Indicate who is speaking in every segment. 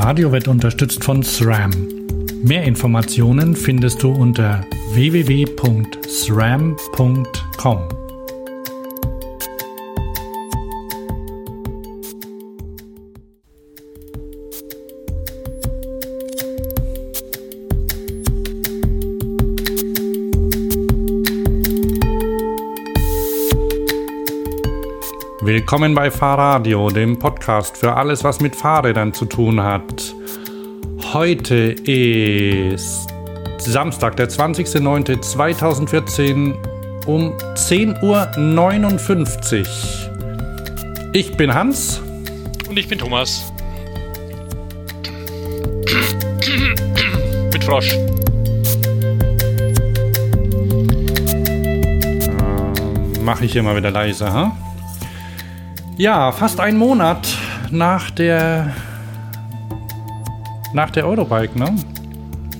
Speaker 1: Fahrradio wird unterstützt von SRAM. Mehr Informationen findest du unter www.sram.com. Willkommen bei Fahrradio, dem Podcast für alles, was mit Fahrrädern zu tun hat. Heute ist Samstag, der 20.09.2014 um 10.59 Uhr. Ich bin Hans.
Speaker 2: Und ich bin Thomas. mit Frosch.
Speaker 1: Mache ich hier mal wieder leise, ha? Ja, fast ein Monat nach der nach der Eurobike, ne?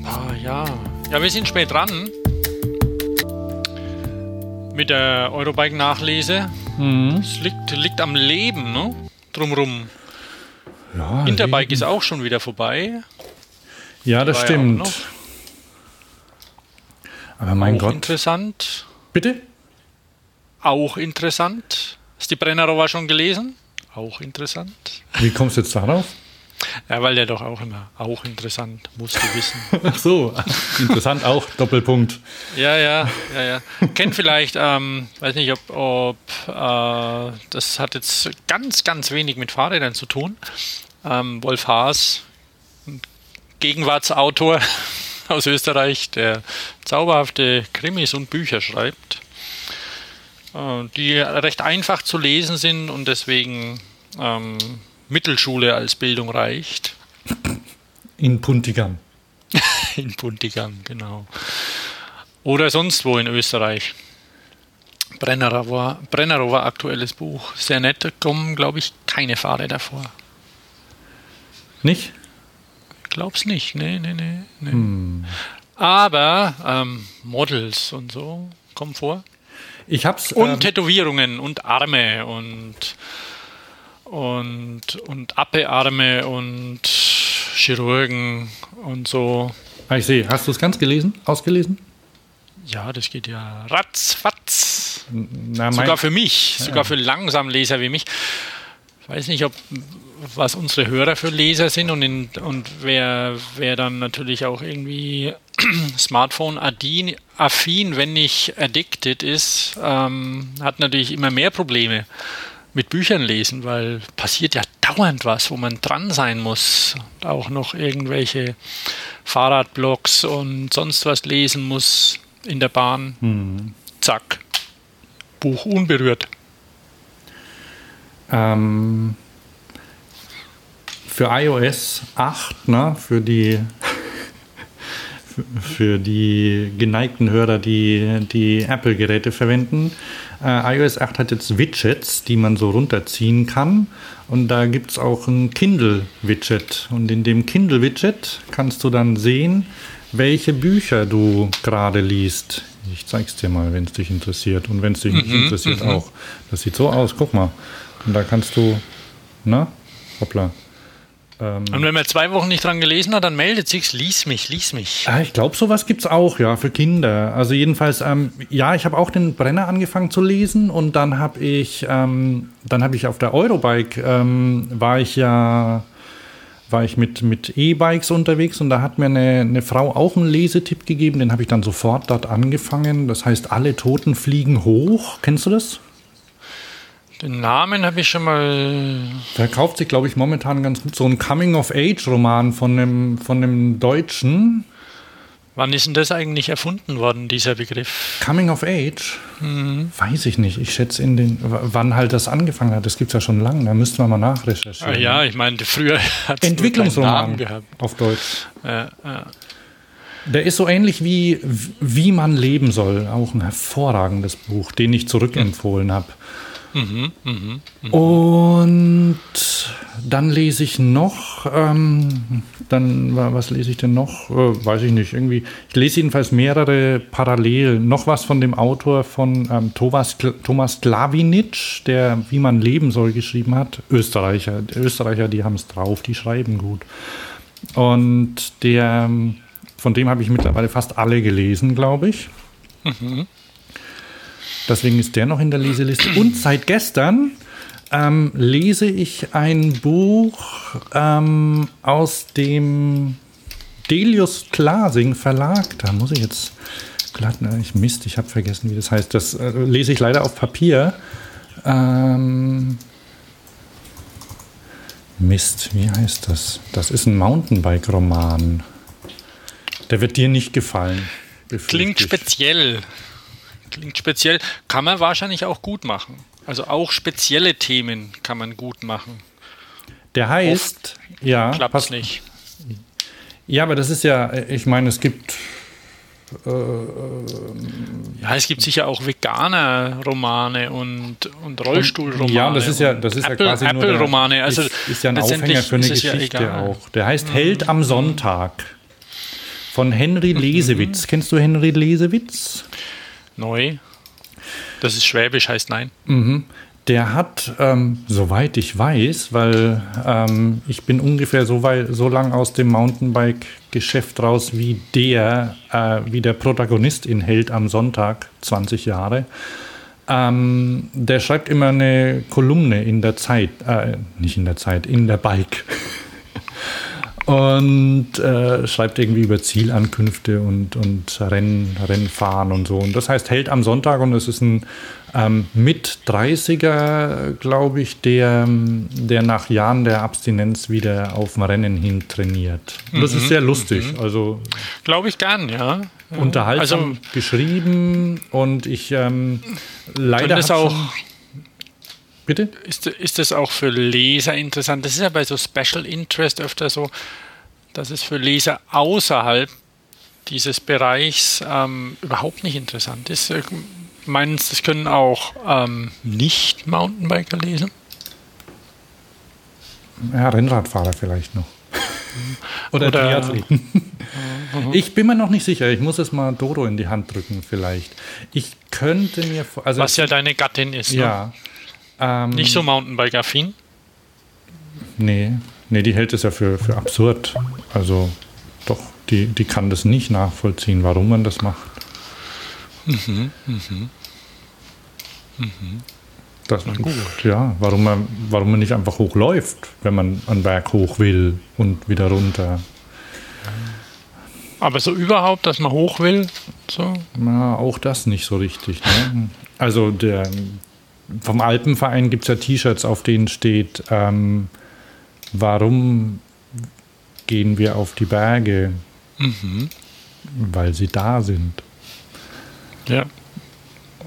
Speaker 2: Ah ja. Ja, wir sind spät dran. Mit der Eurobike-Nachlese. Mhm. Es liegt, liegt am Leben, ne? Drumrum. Ja, Interbike Leben. ist auch schon wieder vorbei.
Speaker 1: Ja, das stimmt. Aber mein
Speaker 2: auch
Speaker 1: Gott.
Speaker 2: Interessant.
Speaker 1: Bitte?
Speaker 2: Auch interessant. Hast die Brennerova schon gelesen? Auch interessant.
Speaker 1: Wie kommst du jetzt darauf?
Speaker 2: Ja, weil der doch auch immer auch interessant, musst du wissen.
Speaker 1: Ach so, interessant auch, Doppelpunkt.
Speaker 2: Ja, ja, ja, ja. Kennt vielleicht, ähm, weiß nicht, ob, ob äh, das hat jetzt ganz, ganz wenig mit Fahrrädern zu tun. Ähm, Wolf Haas, Gegenwartsautor aus Österreich, der zauberhafte Krimis und Bücher schreibt. Äh, die recht einfach zu lesen sind und deswegen ähm, Mittelschule als Bildung reicht.
Speaker 1: In Puntigam.
Speaker 2: in Puntigam, genau. Oder sonst wo in Österreich. Brennerower, Brennerower aktuelles Buch. Sehr nett, da kommen, glaube ich, keine Fahrräder vor.
Speaker 1: Nicht?
Speaker 2: Glaub's nicht, nee, nee, nee. nee. Hm. Aber ähm, Models und so kommen vor.
Speaker 1: Ich hab's.
Speaker 2: Und ähm, Tätowierungen und Arme und und und Appearme und Chirurgen und so.
Speaker 1: Ah, ich sehe. Hast du es ganz gelesen? Ausgelesen?
Speaker 2: Ja, das geht ja ratzfatz. Na, sogar für mich, ja. sogar für Langsamleser wie mich. Ich weiß nicht, ob was unsere Hörer für Leser sind und, in, und wer, wer dann natürlich auch irgendwie Smartphone-affin, wenn nicht addicted ist, ähm, hat natürlich immer mehr Probleme mit Büchern lesen, weil passiert ja dauernd was, wo man dran sein muss. Auch noch irgendwelche Fahrradblogs und sonst was lesen muss in der Bahn. Hm. Zack. Buch unberührt.
Speaker 1: Ähm, für iOS 8, ne, für die für die geneigten Hörer, die die Apple-Geräte verwenden. Äh, iOS 8 hat jetzt Widgets, die man so runterziehen kann. Und da gibt es auch ein Kindle-Widget. Und in dem Kindle-Widget kannst du dann sehen, welche Bücher du gerade liest. Ich zeig's dir mal, wenn es dich interessiert. Und wenn es dich mhm, nicht interessiert, mhm. auch. Das sieht so aus, guck mal. Und da kannst du, na, hoppla.
Speaker 2: Ähm, und wenn man zwei Wochen nicht dran gelesen hat, dann meldet sich, lies mich, lies mich.
Speaker 1: Ah, ich glaube, sowas gibt es auch, ja, für Kinder. Also jedenfalls, ähm, ja, ich habe auch den Brenner angefangen zu lesen und dann habe ich, ähm, dann habe ich auf der Eurobike, ähm, war ich ja, war ich mit, mit E-Bikes unterwegs und da hat mir eine, eine Frau auch einen Lesetipp gegeben, den habe ich dann sofort dort angefangen. Das heißt, alle Toten fliegen hoch. Kennst du das?
Speaker 2: Den Namen habe ich schon mal.
Speaker 1: Da kauft sich, glaube ich, momentan ganz gut so ein Coming-of-Age-Roman von einem, von einem Deutschen.
Speaker 2: Wann ist denn das eigentlich erfunden worden, dieser Begriff?
Speaker 1: Coming of Age? Mhm. Weiß ich nicht. Ich schätze in den, wann halt das angefangen hat. Das gibt es ja schon lange. Da müssten wir mal nachrecherchieren.
Speaker 2: Ah, ja, ich meine, früher
Speaker 1: hat es Entwicklungsroman gehabt. Auf Deutsch. Ja, ja. Der ist so ähnlich wie Wie man leben soll. Auch ein hervorragendes Buch, den ich zurückempfohlen habe. Mhm, mh, mh. Und dann lese ich noch, ähm, dann, was lese ich denn noch? Äh, weiß ich nicht, irgendwie. Ich lese jedenfalls mehrere parallel. Noch was von dem Autor von ähm, Thomas, Thomas Klawinitsch, der Wie man leben soll geschrieben hat. Österreicher. Die Österreicher, die haben es drauf, die schreiben gut. Und der, von dem habe ich mittlerweile fast alle gelesen, glaube ich. Mhm. Deswegen ist der noch in der Leseliste. Und seit gestern ähm, lese ich ein Buch ähm, aus dem Delius Klasing Verlag. Da muss ich jetzt glatt, ne, ich Mist, ich habe vergessen, wie das heißt. Das äh, lese ich leider auf Papier. Ähm, Mist, wie heißt das? Das ist ein Mountainbike-Roman. Der wird dir nicht gefallen.
Speaker 2: Klingt speziell. Klingt speziell. Kann man wahrscheinlich auch gut machen. Also auch spezielle Themen kann man gut machen.
Speaker 1: Der heißt, Oft ja.
Speaker 2: Klappt es nicht.
Speaker 1: Ja, aber das ist ja, ich meine, es gibt. Äh,
Speaker 2: ja, es gibt sicher auch Veganer-Romane und, und Rollstuhlromane.
Speaker 1: Ja, das ist ja, das ist
Speaker 2: Apple,
Speaker 1: ja quasi
Speaker 2: Apple -Romane. Also
Speaker 1: ist, ist ja ein Aufhänger für eine Geschichte ja auch. Der heißt mhm. Held am Sonntag von Henry. Lesewitz. Mhm. Kennst du Henry Lesewitz?
Speaker 2: Neu. Das ist Schwäbisch, heißt nein.
Speaker 1: Mhm. Der hat, ähm, soweit ich weiß, weil ähm, ich bin ungefähr so, weit, so lang aus dem Mountainbike-Geschäft raus wie der, äh, wie der Protagonist in Held am Sonntag, 20 Jahre. Ähm, der schreibt immer eine Kolumne in der Zeit, äh, nicht in der Zeit, in der Bike. Und äh, schreibt irgendwie über Zielankünfte und, und Renn, Rennfahren und so. Und das heißt Held am Sonntag und es ist ein ähm, mit 30er, glaube ich, der, der nach Jahren der Abstinenz wieder auf dem Rennen hin trainiert. Und das mhm, ist sehr lustig. Mhm. Also
Speaker 2: glaube ich gern, ja.
Speaker 1: Unterhaltsam also, geschrieben und ich ähm, leider
Speaker 2: das auch
Speaker 1: Bitte?
Speaker 2: Ist, ist das auch für Leser interessant? Das ist ja bei so Special Interest öfter so, dass es für Leser außerhalb dieses Bereichs ähm, überhaupt nicht interessant ist. Äh, Meinst du, das können auch ähm, Nicht-Mountainbiker lesen?
Speaker 1: Ja, Rennradfahrer vielleicht noch. Oder, Oder Triathleten. Mhm. Ich bin mir noch nicht sicher. Ich muss es mal Doro in die Hand drücken, vielleicht. Ich könnte mir.
Speaker 2: Also Was ja deine Gattin ist.
Speaker 1: Ne? Ja. Ne?
Speaker 2: Ähm, Nicht so Mountainbike-affin?
Speaker 1: Nee, nee, die hält es ja für, für absurd. Also doch, die, die kann das nicht nachvollziehen, warum man das macht. Mhm, mhm. Mhm. Das, gut. Ja, warum man, warum man nicht einfach hochläuft, wenn man einen Berg hoch will und wieder runter.
Speaker 2: Aber so überhaupt, dass man hoch will? So?
Speaker 1: Na, auch das nicht so richtig. Ne? Also der, vom Alpenverein gibt es ja T-Shirts, auf denen steht, ähm, warum gehen wir auf die Berge? Mhm. Weil sie da sind.
Speaker 2: Ja.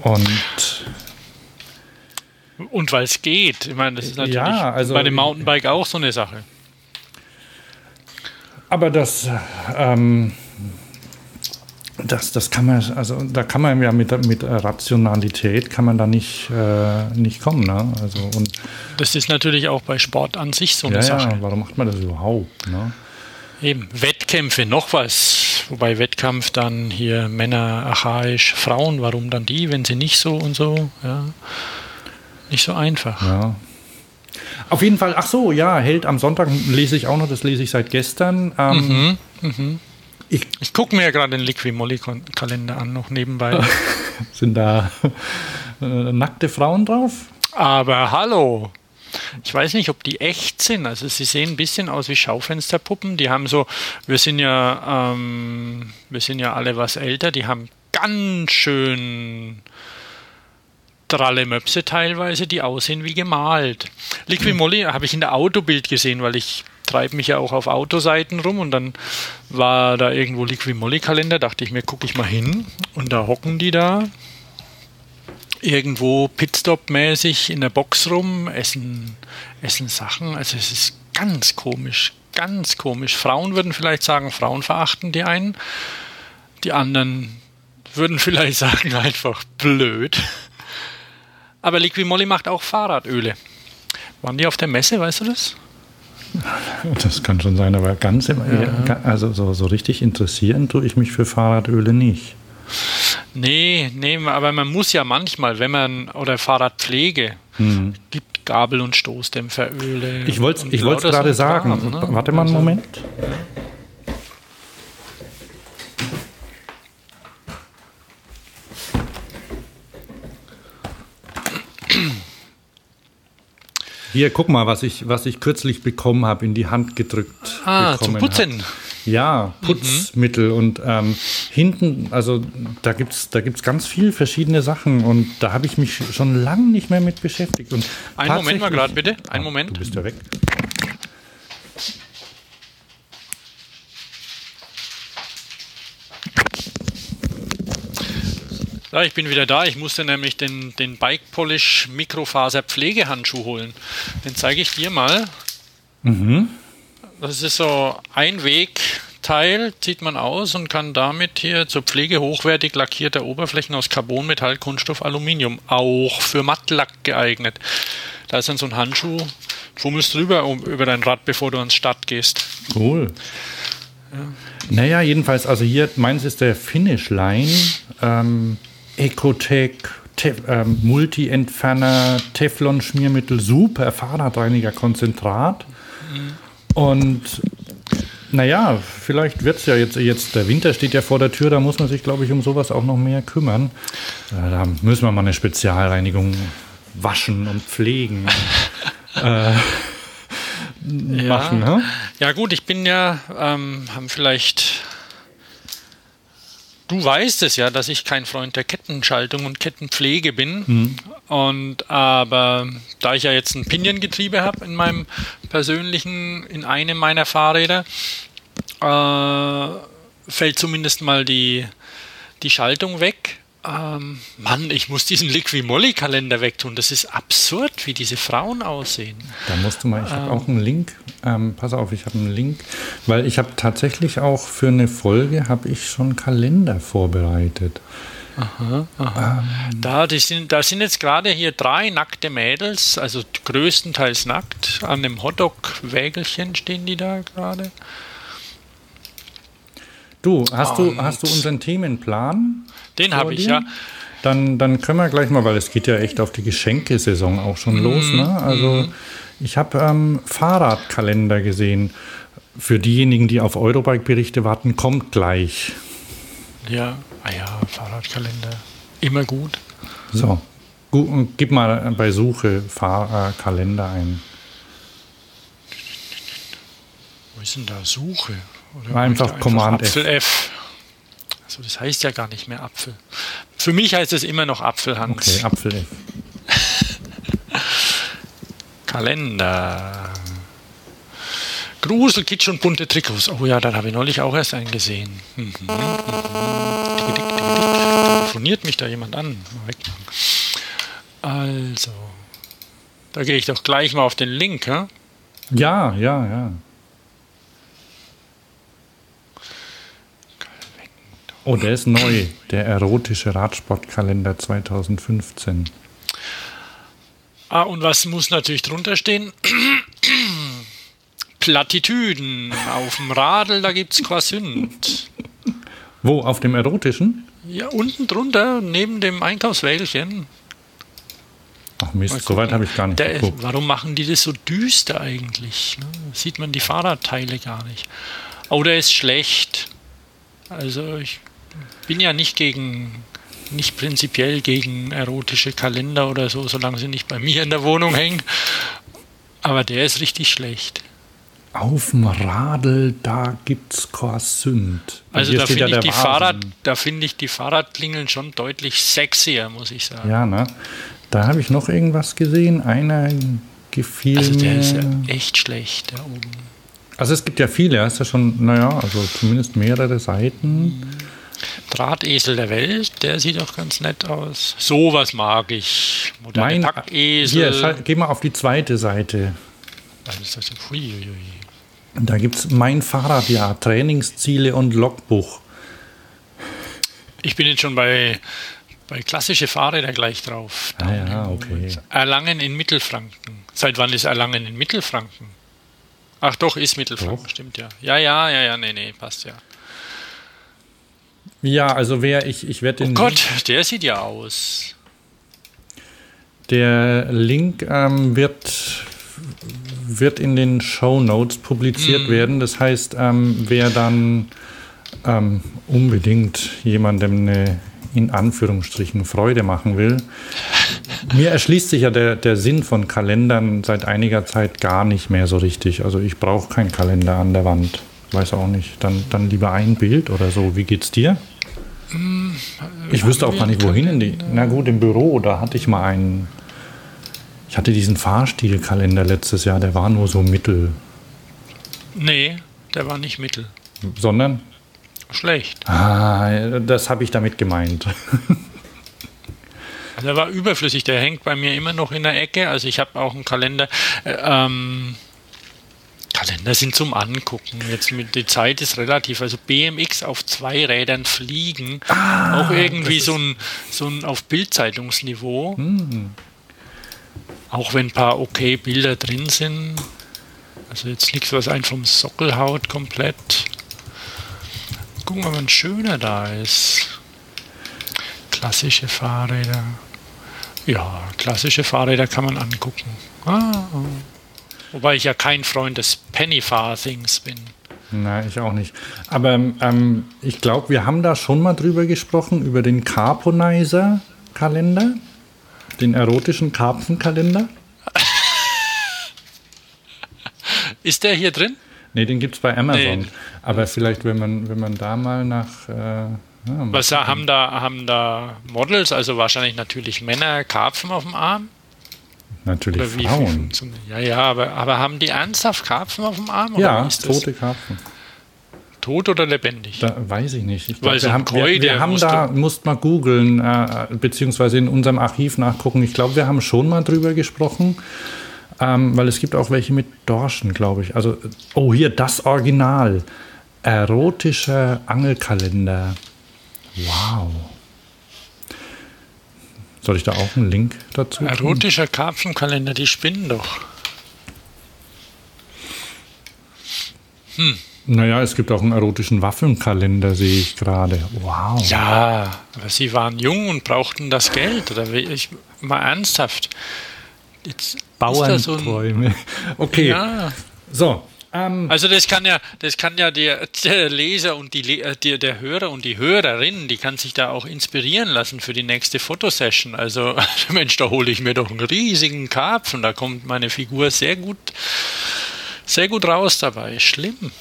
Speaker 1: Und
Speaker 2: und weil es geht. Ich meine, das ist natürlich
Speaker 1: ja, also,
Speaker 2: bei dem Mountainbike auch so eine Sache.
Speaker 1: Aber das, ähm, das, das kann man, also da kann man ja mit, mit Rationalität kann man da nicht, äh, nicht kommen. Ne? Also, und
Speaker 2: das ist natürlich auch bei Sport an sich so eine
Speaker 1: ja,
Speaker 2: Sache.
Speaker 1: Ja, warum macht man das überhaupt? Ne?
Speaker 2: Eben, Wettkämpfe, noch was. Wobei Wettkampf dann hier Männer archaisch, Frauen, warum dann die, wenn sie nicht so und so, ja. Nicht so einfach.
Speaker 1: Ja. Auf jeden Fall, ach so, ja, Held am Sonntag lese ich auch noch, das lese ich seit gestern. Ähm, mhm,
Speaker 2: mh. Ich, ich gucke mir ja gerade den Liqui-Molly-Kalender an, noch nebenbei.
Speaker 1: Sind da äh, nackte Frauen drauf?
Speaker 2: Aber hallo! Ich weiß nicht, ob die echt sind. Also sie sehen ein bisschen aus wie Schaufensterpuppen. Die haben so, wir sind ja, ähm, wir sind ja alle was älter, die haben ganz schön dralle Möpse teilweise, die aussehen wie gemalt. Liquimolli mhm. habe ich in der Autobild gesehen, weil ich treibe mich ja auch auf Autoseiten rum und dann war da irgendwo Liquimolli-Kalender, dachte ich mir, gucke ich mal hin und da hocken die da irgendwo Pitstop-mäßig in der Box rum, essen, essen Sachen. Also es ist ganz komisch, ganz komisch. Frauen würden vielleicht sagen, Frauen verachten die einen. Die anderen würden vielleicht sagen, einfach blöd. Aber Liquimolli macht auch Fahrradöle. Waren die auf der Messe, weißt du das?
Speaker 1: Das kann schon sein, aber ganz im, ja. also so, so richtig interessieren tue ich mich für Fahrradöle nicht.
Speaker 2: Nee, nee, aber man muss ja manchmal, wenn man, oder Fahrradpflege, hm. gibt Gabel- und Stoßdämpferöle.
Speaker 1: Ich wollte es gerade sagen. Kram, ne? Warte mal einen also, Moment. Hier, guck mal, was ich, was ich kürzlich bekommen habe, in die Hand gedrückt.
Speaker 2: Ah, zum Putzen. Hab.
Speaker 1: Ja, Putzmittel mhm. und ähm, hinten, also da gibt es da gibt's ganz viele verschiedene Sachen und da habe ich mich schon lange nicht mehr mit beschäftigt. Und
Speaker 2: Einen Moment mal gerade bitte, einen ah, Moment.
Speaker 1: Du bist ja weg.
Speaker 2: Ja, ich bin wieder da. Ich musste nämlich den, den Bike Polish Mikrofaser Pflegehandschuh holen. Den zeige ich dir mal. Mhm. Das ist so ein Wegteil, zieht man aus und kann damit hier zur Pflege hochwertig lackierter Oberflächen aus Carbon, Metall, Kunststoff, Aluminium, auch für Mattlack geeignet. Da ist dann so ein Handschuh, fummelst drüber um, über dein Rad, bevor du ans Start gehst.
Speaker 1: Cool. Ja. Naja, jedenfalls, also hier, meins ist der Finish Line. Ähm, Ecotech, ähm, Multi-Entferner, Teflon-Schmiermittel, super Fahrradreiniger-Konzentrat. Mhm. Und naja, vielleicht wird es ja jetzt, jetzt, der Winter steht ja vor der Tür, da muss man sich, glaube ich, um sowas auch noch mehr kümmern. Äh, da müssen wir mal eine Spezialreinigung waschen und pflegen. äh,
Speaker 2: machen, ja. Ne? ja gut, ich bin ja, ähm, haben vielleicht Du weißt es ja, dass ich kein Freund der Kettenschaltung und Kettenpflege bin. Mhm. Und aber da ich ja jetzt ein Pinion-Getriebe habe in meinem persönlichen, in einem meiner Fahrräder, äh, fällt zumindest mal die, die Schaltung weg. Ähm, Mann, ich muss diesen Liqui-Moly-Kalender wegtun. Das ist absurd, wie diese Frauen aussehen.
Speaker 1: Da musst du mal, ich habe ähm, auch einen Link. Ähm, pass auf, ich habe einen Link, weil ich habe tatsächlich auch für eine Folge habe ich schon Kalender vorbereitet.
Speaker 2: Aha, aha. Ähm, da, sind, da sind jetzt gerade hier drei nackte Mädels, also größtenteils nackt. An dem Hotdog-Wägelchen stehen die da gerade.
Speaker 1: Du, hast du, hast du unseren Themenplan?
Speaker 2: Den habe ich, ja.
Speaker 1: Dann, dann können wir gleich mal, weil es geht ja echt auf die Geschenkesaison auch schon mm, los. Ne? Also mm. ich habe ähm, Fahrradkalender gesehen. Für diejenigen, die auf Eurobike-Berichte warten, kommt gleich.
Speaker 2: Ja, ah ja, Fahrradkalender. Immer gut.
Speaker 1: So, gib mal bei Suche Fahrradkalender ein.
Speaker 2: Wo ist denn da Suche?
Speaker 1: Oder einfach Command
Speaker 2: F. F. Also das heißt ja gar nicht mehr Apfel. Für mich heißt es immer noch Apfelhans.
Speaker 1: Okay, Apfel.
Speaker 2: Kalender. Grusel, Kitsch und bunte Trikots. Oh ja, dann habe ich neulich auch erst einen gesehen. Mhm, mhm. Telefoniert mich da jemand an? Also, da gehe ich doch gleich mal auf den Link. Ja,
Speaker 1: ja, ja. ja. Oh, der ist neu. Der erotische Radsportkalender 2015.
Speaker 2: Ah, und was muss natürlich drunter stehen? Plattitüden. Auf dem Radl, da gibt es Quasünd.
Speaker 1: Wo? Auf dem erotischen?
Speaker 2: Ja, unten drunter, neben dem Einkaufswägelchen.
Speaker 1: Ach Mist, so weit habe ich gar nicht Der,
Speaker 2: geguckt. Warum machen die das so düster eigentlich? Ne? Sieht man die Fahrradteile gar nicht. Oh, der ist schlecht. Also ich bin ja nicht gegen, nicht prinzipiell gegen erotische Kalender oder so, solange sie nicht bei mir in der Wohnung hängen. Aber der ist richtig schlecht.
Speaker 1: Auf dem Radl, da gibt's Korsünd.
Speaker 2: Also da finde ja ich, die Fahrrad, da find ich die Fahrradklingeln schon deutlich sexier, muss ich sagen.
Speaker 1: Ja, ne? Da habe ich noch irgendwas gesehen. Einer gefiel
Speaker 2: Also der
Speaker 1: mir.
Speaker 2: ist ja echt schlecht, da oben.
Speaker 1: Also es gibt ja viele, ist ja schon, naja, also zumindest mehrere Seiten.
Speaker 2: Drahtesel der Welt, der sieht auch ganz nett aus. Sowas mag ich.
Speaker 1: Moderne mein Packesel. Hier, geh mal auf die zweite Seite.
Speaker 2: Was ist das? Huiuiui.
Speaker 1: Da gibt es mein Fahrradjahr, Trainingsziele und Logbuch.
Speaker 2: Ich bin jetzt schon bei bei klassische Fahrräder gleich drauf.
Speaker 1: Ah ja, okay.
Speaker 2: Erlangen in Mittelfranken. Seit wann ist Erlangen in Mittelfranken? Ach doch, ist Mittelfranken, doch. stimmt ja. Ja, ja, ja, ja, nee, nee, passt ja.
Speaker 1: Ja, also wer ich, ich werde
Speaker 2: den. Oh Gott, der sieht ja aus.
Speaker 1: Der Link ähm, wird, wird in den Show Notes publiziert mm. werden. Das heißt, ähm, wer dann ähm, unbedingt jemandem eine in Anführungsstrichen Freude machen will. Mir erschließt sich ja der, der Sinn von Kalendern seit einiger Zeit gar nicht mehr so richtig. Also ich brauche keinen Kalender an der Wand. Weiß auch nicht. Dann, dann lieber ein Bild oder so. Wie geht's dir? Ich wüsste auch gar nicht, wohin in die. Na gut, im Büro, da hatte ich mal einen. Ich hatte diesen Fahrstilkalender letztes Jahr, der war nur so mittel.
Speaker 2: Nee, der war nicht mittel.
Speaker 1: Sondern?
Speaker 2: Schlecht.
Speaker 1: Ah, das habe ich damit gemeint.
Speaker 2: Der war überflüssig, der hängt bei mir immer noch in der Ecke. Also ich habe auch einen Kalender. Äh, ähm, Kalender sind zum Angucken. Jetzt mit die Zeit ist relativ. Also BMX auf zwei Rädern fliegen, ah, auch irgendwie so ein, so ein auf Bildzeitungsniveau. Hm. Auch wenn ein paar okay Bilder drin sind. Also jetzt nichts, was einen vom Sockel haut komplett. Gucken wir mal, ein schöner da ist. Klassische Fahrräder. Ja, klassische Fahrräder kann man angucken. Ah, wobei ich ja kein Freund des Penny-Farthings bin.
Speaker 1: Nein, ich auch nicht. Aber ähm, ich glaube, wir haben da schon mal drüber gesprochen, über den Carponizer-Kalender, den erotischen Karpfenkalender.
Speaker 2: Ist der hier drin?
Speaker 1: Nee, den gibt es bei Amazon. Nee. Aber vielleicht, wenn man, wenn man da mal nach. Äh,
Speaker 2: ja, Was haben da, haben da Models, also wahrscheinlich natürlich Männer, Karpfen auf dem Arm?
Speaker 1: Natürlich Oder Frauen.
Speaker 2: ja, ja, aber, aber haben die ernsthaft Karpfen auf dem Arm?
Speaker 1: ja, tote Karpfen.
Speaker 2: Tot oder lebendig?
Speaker 1: Da weiß ich nicht. Ich glaub, so wir haben, wir, wir haben da, musst mal googeln, äh, beziehungsweise in unserem Archiv nachgucken. Ich glaube, wir haben schon mal drüber gesprochen. Ähm, weil es gibt auch welche mit Dorschen, glaube ich. Also, oh, hier das Original. Erotischer Angelkalender. Wow. Soll ich da auch einen Link dazu?
Speaker 2: Erotischer Karpfenkalender, die spinnen doch.
Speaker 1: Hm. Naja, es gibt auch einen erotischen Waffelkalender, sehe ich gerade. Wow.
Speaker 2: Ja, aber sie waren jung und brauchten das Geld. Oder ich, mal ernsthaft.
Speaker 1: Jetzt Bauernträume. So okay. Ja. So.
Speaker 2: Ähm, also das kann ja, das kann ja der, der Leser und die, äh, der, der Hörer und die Hörerin, die kann sich da auch inspirieren lassen für die nächste Fotosession. Also Mensch, da hole ich mir doch einen riesigen Karpfen, da kommt meine Figur sehr gut, sehr gut raus dabei. Schlimm.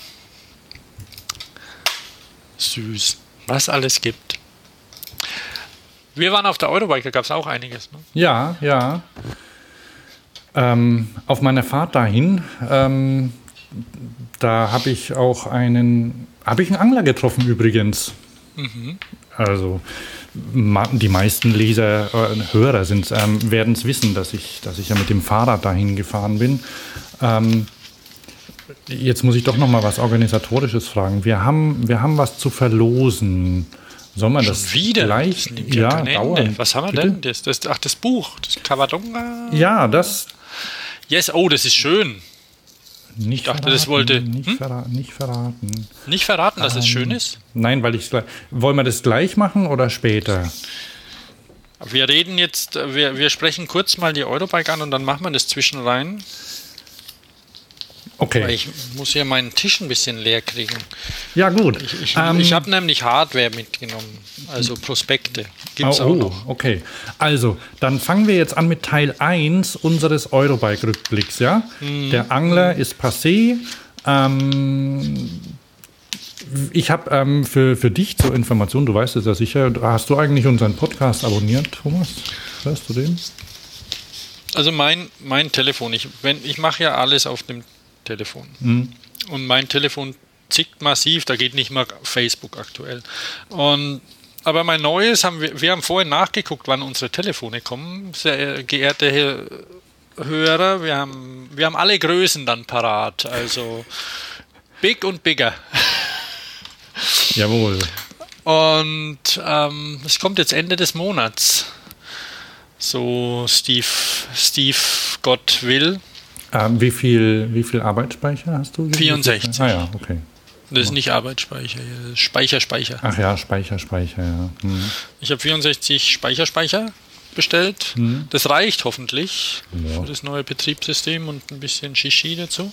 Speaker 2: Süß. Was alles gibt. Wir waren auf der Eurobike, da gab es auch einiges. Ne?
Speaker 1: Ja, ja. Ähm, auf meiner Fahrt dahin, ähm, da habe ich auch einen, habe ich einen Angler getroffen übrigens. Mhm. Also die meisten Leser, äh, Hörer sind, ähm, werden es wissen, dass ich, dass ich ja mit dem Fahrrad dahin gefahren bin. Ähm, jetzt muss ich doch noch mal was organisatorisches fragen. Wir haben, wir haben was zu verlosen. Soll man Schon das
Speaker 2: wieder?
Speaker 1: gleich
Speaker 2: ja, dauern? Was haben wir Bitte? denn? Das, das, ach, das Buch, das Cavadonga?
Speaker 1: Ja, das,
Speaker 2: Yes, oh, das ist schön.
Speaker 1: Nicht ich dachte, verraten, das wollte. Nicht, hm? verra nicht verraten.
Speaker 2: Nicht verraten, dass ähm, es schön ist?
Speaker 1: Nein, weil ich. Wollen wir das gleich machen oder später?
Speaker 2: Wir reden jetzt, wir, wir sprechen kurz mal die Eurobike an und dann machen wir das zwischen rein.
Speaker 1: Okay.
Speaker 2: Weil ich muss hier meinen Tisch ein bisschen leer kriegen.
Speaker 1: Ja, gut.
Speaker 2: Ich, ich, ähm, ich habe nämlich Hardware mitgenommen, also Prospekte.
Speaker 1: Gibt's oh, auch noch. Okay. Also, dann fangen wir jetzt an mit Teil 1 unseres Eurobike-Rückblicks. Ja? Mhm. Der Angler ist passé. Ähm, ich habe ähm, für, für dich zur Information, du weißt es ja sicher, hast du eigentlich unseren Podcast abonniert, Thomas? Hörst du den?
Speaker 2: Also mein, mein Telefon, ich, ich mache ja alles auf dem Telefon. Mhm. Und mein Telefon zickt massiv, da geht nicht mal Facebook aktuell. Und aber mein neues haben wir, wir haben vorhin nachgeguckt, wann unsere Telefone kommen, sehr geehrte Hörer. Wir haben, wir haben alle Größen dann parat. Also big und bigger.
Speaker 1: Jawohl.
Speaker 2: Und ähm, es kommt jetzt Ende des Monats. So Steve, Steve Gott will.
Speaker 1: Ähm, wie, viel, wie viel Arbeitsspeicher hast du?
Speaker 2: 64.
Speaker 1: Ah ja, okay.
Speaker 2: Das ist nicht Arbeitsspeicher, das ist Speicher, Speicher.
Speaker 1: Ach ja, Speicher, Speicher, ja. Hm.
Speaker 2: Ich habe 64 Speicher, Speicher bestellt.
Speaker 1: Hm.
Speaker 2: Das reicht hoffentlich
Speaker 1: Ja.
Speaker 2: für das neue Betriebssystem und ein bisschen Shishi dazu.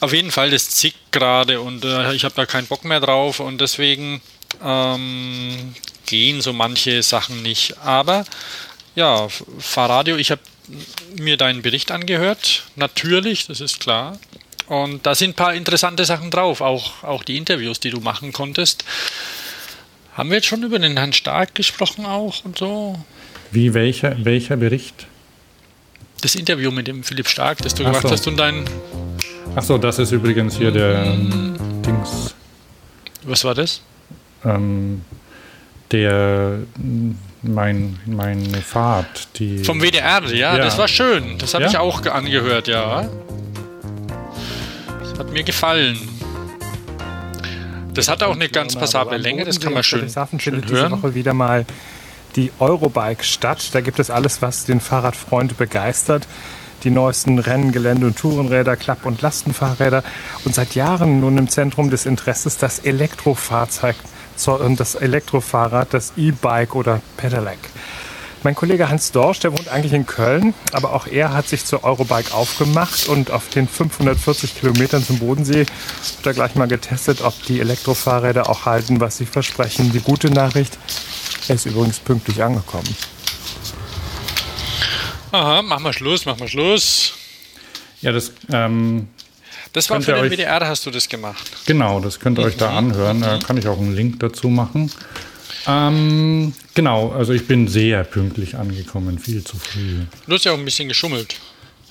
Speaker 2: Auf jeden Fall, das zickt gerade und äh, ich habe da keinen Bock mehr drauf und deswegen ähm, gehen so manche Sachen nicht. Aber ja, Fahrradio, ich habe mir deinen Bericht angehört, natürlich, das ist klar. Und da sind ein paar interessante Sachen drauf, auch, auch die Interviews, die du machen konntest. Haben wir jetzt schon über den Herrn Stark gesprochen auch und so?
Speaker 1: Wie welcher, welcher Bericht?
Speaker 2: Das Interview mit dem Philipp Stark, das du
Speaker 1: Ach
Speaker 2: gemacht
Speaker 1: so.
Speaker 2: hast und dein,
Speaker 1: Achso, das ist übrigens hier der ähm, Dings.
Speaker 2: was war das?
Speaker 1: Ähm, der mein, meine Fahrt, die.
Speaker 2: Vom WDR, ja,
Speaker 1: Ja.
Speaker 2: das war schön. Das habe
Speaker 1: Ja?
Speaker 2: ich auch ge- angehört, ja. Das hat mir gefallen. Das hat auch eine ganz passable Länge, das kann man schön, schön hören.
Speaker 3: Woche wieder mal die Eurobike statt. Da gibt es alles, was den Fahrradfreund begeistert. Die neuesten Rennen, Gelände- und Tourenräder, Klapp- und Lastenfahrräder. Und seit Jahren nun im Zentrum des Interesses das Elektrofahrzeug das Elektrofahrrad, das E-Bike oder Pedelec. Mein Kollege Hans Dorsch, der wohnt eigentlich in Köln, aber auch er hat sich zur Eurobike aufgemacht und auf den 540 Kilometern zum Bodensee hat er gleich mal getestet, ob die Elektrofahrräder auch halten, was sie versprechen. Die gute Nachricht, er ist übrigens pünktlich angekommen.
Speaker 2: Aha, machen wir Schluss, machen wir Schluss.
Speaker 1: ja, das. Ähm,
Speaker 2: Das war für den
Speaker 1: euch-
Speaker 2: WDR, hast du das gemacht.
Speaker 1: Genau, das könnt ihr euch da anhören. Da kann ich auch einen Link dazu machen. Ähm, genau, also ich bin sehr pünktlich angekommen, viel zu früh.
Speaker 2: Du hast ja auch ein bisschen geschummelt.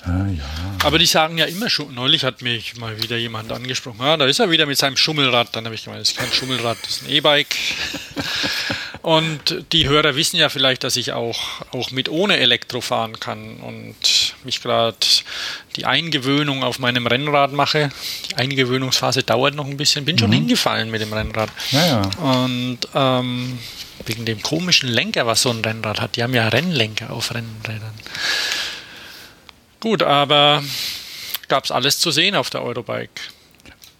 Speaker 1: Ah, ja.
Speaker 2: Aber die sagen ja immer schon. Neulich hat mich mal wieder jemand angesprochen. Ah, da ist er wieder mit seinem Schummelrad. Dann habe ich gemeint, das ist kein Schummelrad, das ist ein E-Bike. Und die Hörer wissen ja vielleicht, dass ich auch, auch mit ohne Elektro fahren kann und mich gerade die Eingewöhnung auf meinem Rennrad mache. Die Eingewöhnungsphase dauert noch ein bisschen. Bin schon hingefallen mit dem Rennrad.
Speaker 1: Ja, ja.
Speaker 2: Und ähm, wegen dem komischen Lenker, was so ein Rennrad hat. Die haben ja Rennlenker auf Rennrädern. Gut, aber gab es alles zu sehen auf der Eurobike.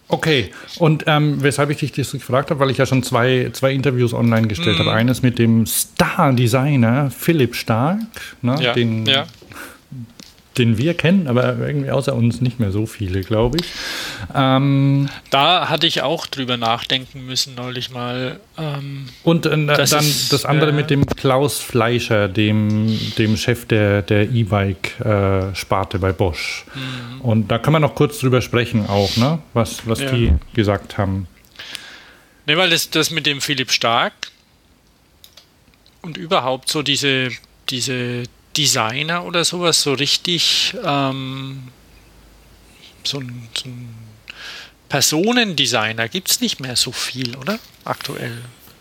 Speaker 1: Okay, und ähm, weshalb ich dich das gefragt habe, weil ich ja schon zwei, zwei Interviews online gestellt habe. Eines mit dem Star-Designer Philipp Stark, ne,
Speaker 2: Ja,
Speaker 1: den,
Speaker 2: ja.
Speaker 1: Den wir kennen, aber irgendwie außer uns nicht mehr so viele, glaube ich. Ähm,
Speaker 2: Da hatte ich auch drüber nachdenken müssen neulich mal. Ähm,
Speaker 1: und äh,
Speaker 2: Das
Speaker 1: dann
Speaker 2: ist,
Speaker 1: das andere
Speaker 2: äh,
Speaker 1: mit dem Klaus Fleischer, dem, dem Chef der, der E-Bike-Sparte bei Bosch.
Speaker 2: Mhm.
Speaker 1: Und da kann man noch kurz drüber sprechen auch, ne? was, was
Speaker 2: Ja.
Speaker 1: die gesagt haben.
Speaker 2: ne, weil das, das mit dem Philipp Stark und überhaupt so diese, diese Designer oder sowas so richtig ähm, so ein, so ein Personendesigner gibt es nicht mehr so viel, oder? Aktuell.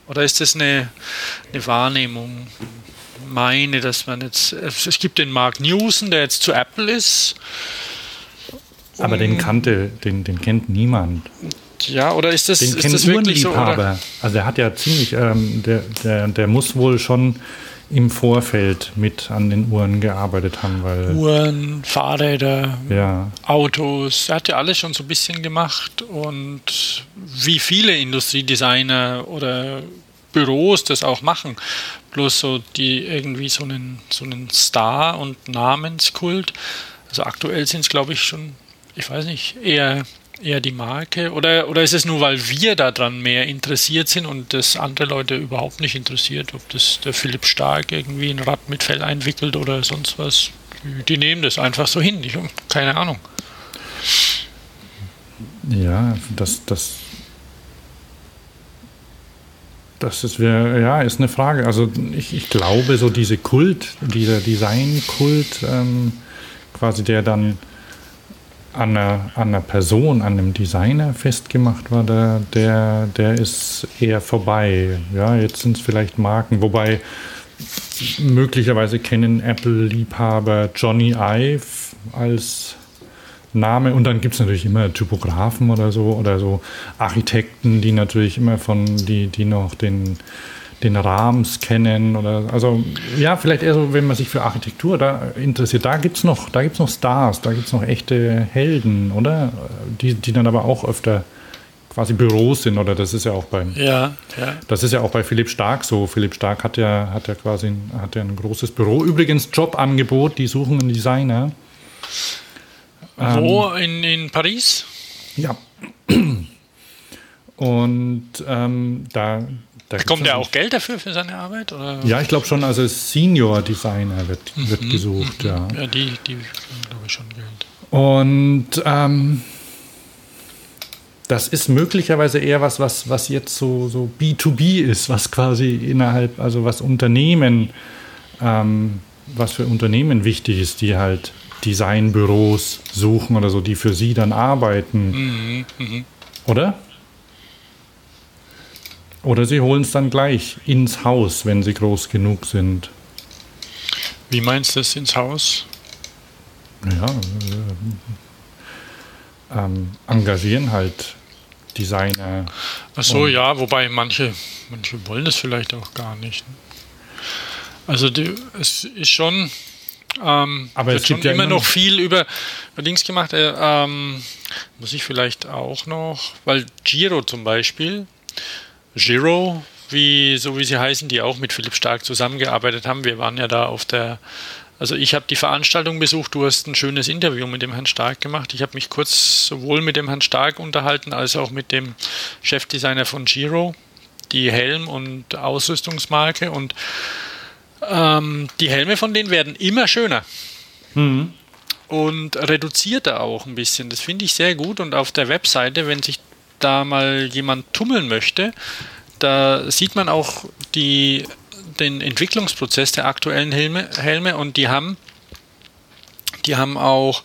Speaker 2: Oder ist das eine, eine Wahrnehmung? Meine, dass man jetzt. Es gibt den Mark Newson, der jetzt zu Apple ist.
Speaker 1: Aber den kannte, den, den kennt niemand.
Speaker 2: Ja, oder ist das,
Speaker 1: Den
Speaker 2: ist
Speaker 1: kennt
Speaker 2: das wirklich so? Oder?
Speaker 1: Also der hat ja ziemlich, ähm, der, der, der muss wohl schon im Vorfeld mit an den Uhren gearbeitet haben, weil
Speaker 2: Uhren, Fahrräder,
Speaker 1: ja,
Speaker 2: Autos, er hat ja alles schon so ein bisschen gemacht und wie viele Industriedesigner oder Büros das auch machen, bloß so die irgendwie so einen, so einen Star- und Namenskult. Also aktuell sind es, glaube ich, schon, ich weiß nicht, eher, eher die Marke oder, oder ist es nur, weil wir daran mehr interessiert sind und das andere Leute überhaupt nicht interessiert, ob das der Philipp Stark irgendwie ein Rad mit Fell einwickelt oder sonst was. Die, nehmen das einfach so hin, ich, keine Ahnung.
Speaker 1: ja, das, das, das ist, ja, ist eine Frage. Also ich, ich glaube, so diese Kult, dieser Designkult, ähm, quasi der dann an einer, an einer Person, an einem Designer festgemacht war, der, der, der ist eher vorbei. Ja, jetzt sind es vielleicht Marken, wobei möglicherweise kennen Apple-Liebhaber Johnny Ive als, Name. Und dann gibt es natürlich immer Typografen oder so oder so Architekten, die natürlich immer von, die, die noch den, den Rahmen scannen oder also ja, vielleicht eher so, wenn man sich für Architektur da interessiert, da gibt es noch, da gibt's noch Stars, da gibt es noch echte Helden, oder? Die, die dann aber auch öfter quasi Büros sind, oder das ist ja auch bei
Speaker 2: Ja, ja.
Speaker 1: das ist ja auch bei Philipp Stark so. Philipp Stark hat ja, hat ja quasi ein, hat ja ein großes Büro. Übrigens Jobangebot, die suchen einen Designer.
Speaker 2: Wo? In, in Paris?
Speaker 1: Ja. Und ähm, da, da
Speaker 2: Bekommt er
Speaker 1: also-
Speaker 2: auch Geld dafür für seine Arbeit? Oder?
Speaker 1: Ja, ich glaube schon, also Senior Designer wird, wird gesucht, ja.
Speaker 2: Ja, die, die glaube ich, schon Geld.
Speaker 1: Und ähm, das ist möglicherweise eher was, was, was jetzt so, so B2B ist, was quasi innerhalb, also was Unternehmen, ähm, was für Unternehmen wichtig ist, die halt Designbüros suchen oder so, die für sie dann arbeiten. Oder? Oder sie holen es dann gleich ins Haus, wenn sie groß genug sind.
Speaker 2: Wie meinst du das ins Haus?
Speaker 1: Ja, äh, ähm, engagieren halt Designer.
Speaker 2: Ach so, ja, wobei manche, manche wollen das vielleicht auch gar nicht. Also die, es ist schon, ähm,
Speaker 1: Aber
Speaker 2: wird
Speaker 1: es
Speaker 2: schon
Speaker 1: gibt ja
Speaker 2: immer noch
Speaker 1: noch-
Speaker 2: viel über, über Dings gemacht. Äh, ähm, muss ich vielleicht auch noch, weil Giro zum Beispiel, Giro, wie so wie sie heißen, die auch mit Philipp Stark zusammengearbeitet haben. Wir waren ja da auf der, also ich habe die Veranstaltung besucht. Du hast ein schönes Interview mit dem Herrn Stark gemacht. Ich habe mich kurz sowohl mit dem Herrn Stark unterhalten als auch mit dem Chefdesigner von Giro, die Helm- und Ausrüstungsmarke und ähm, die Helme von denen werden immer schöner und reduzierter auch ein bisschen. Das finde ich sehr gut. Und auf der Webseite, wenn sich da mal jemand tummeln möchte, da sieht man auch die, den Entwicklungsprozess der aktuellen Helme, Helme und die haben, die haben auch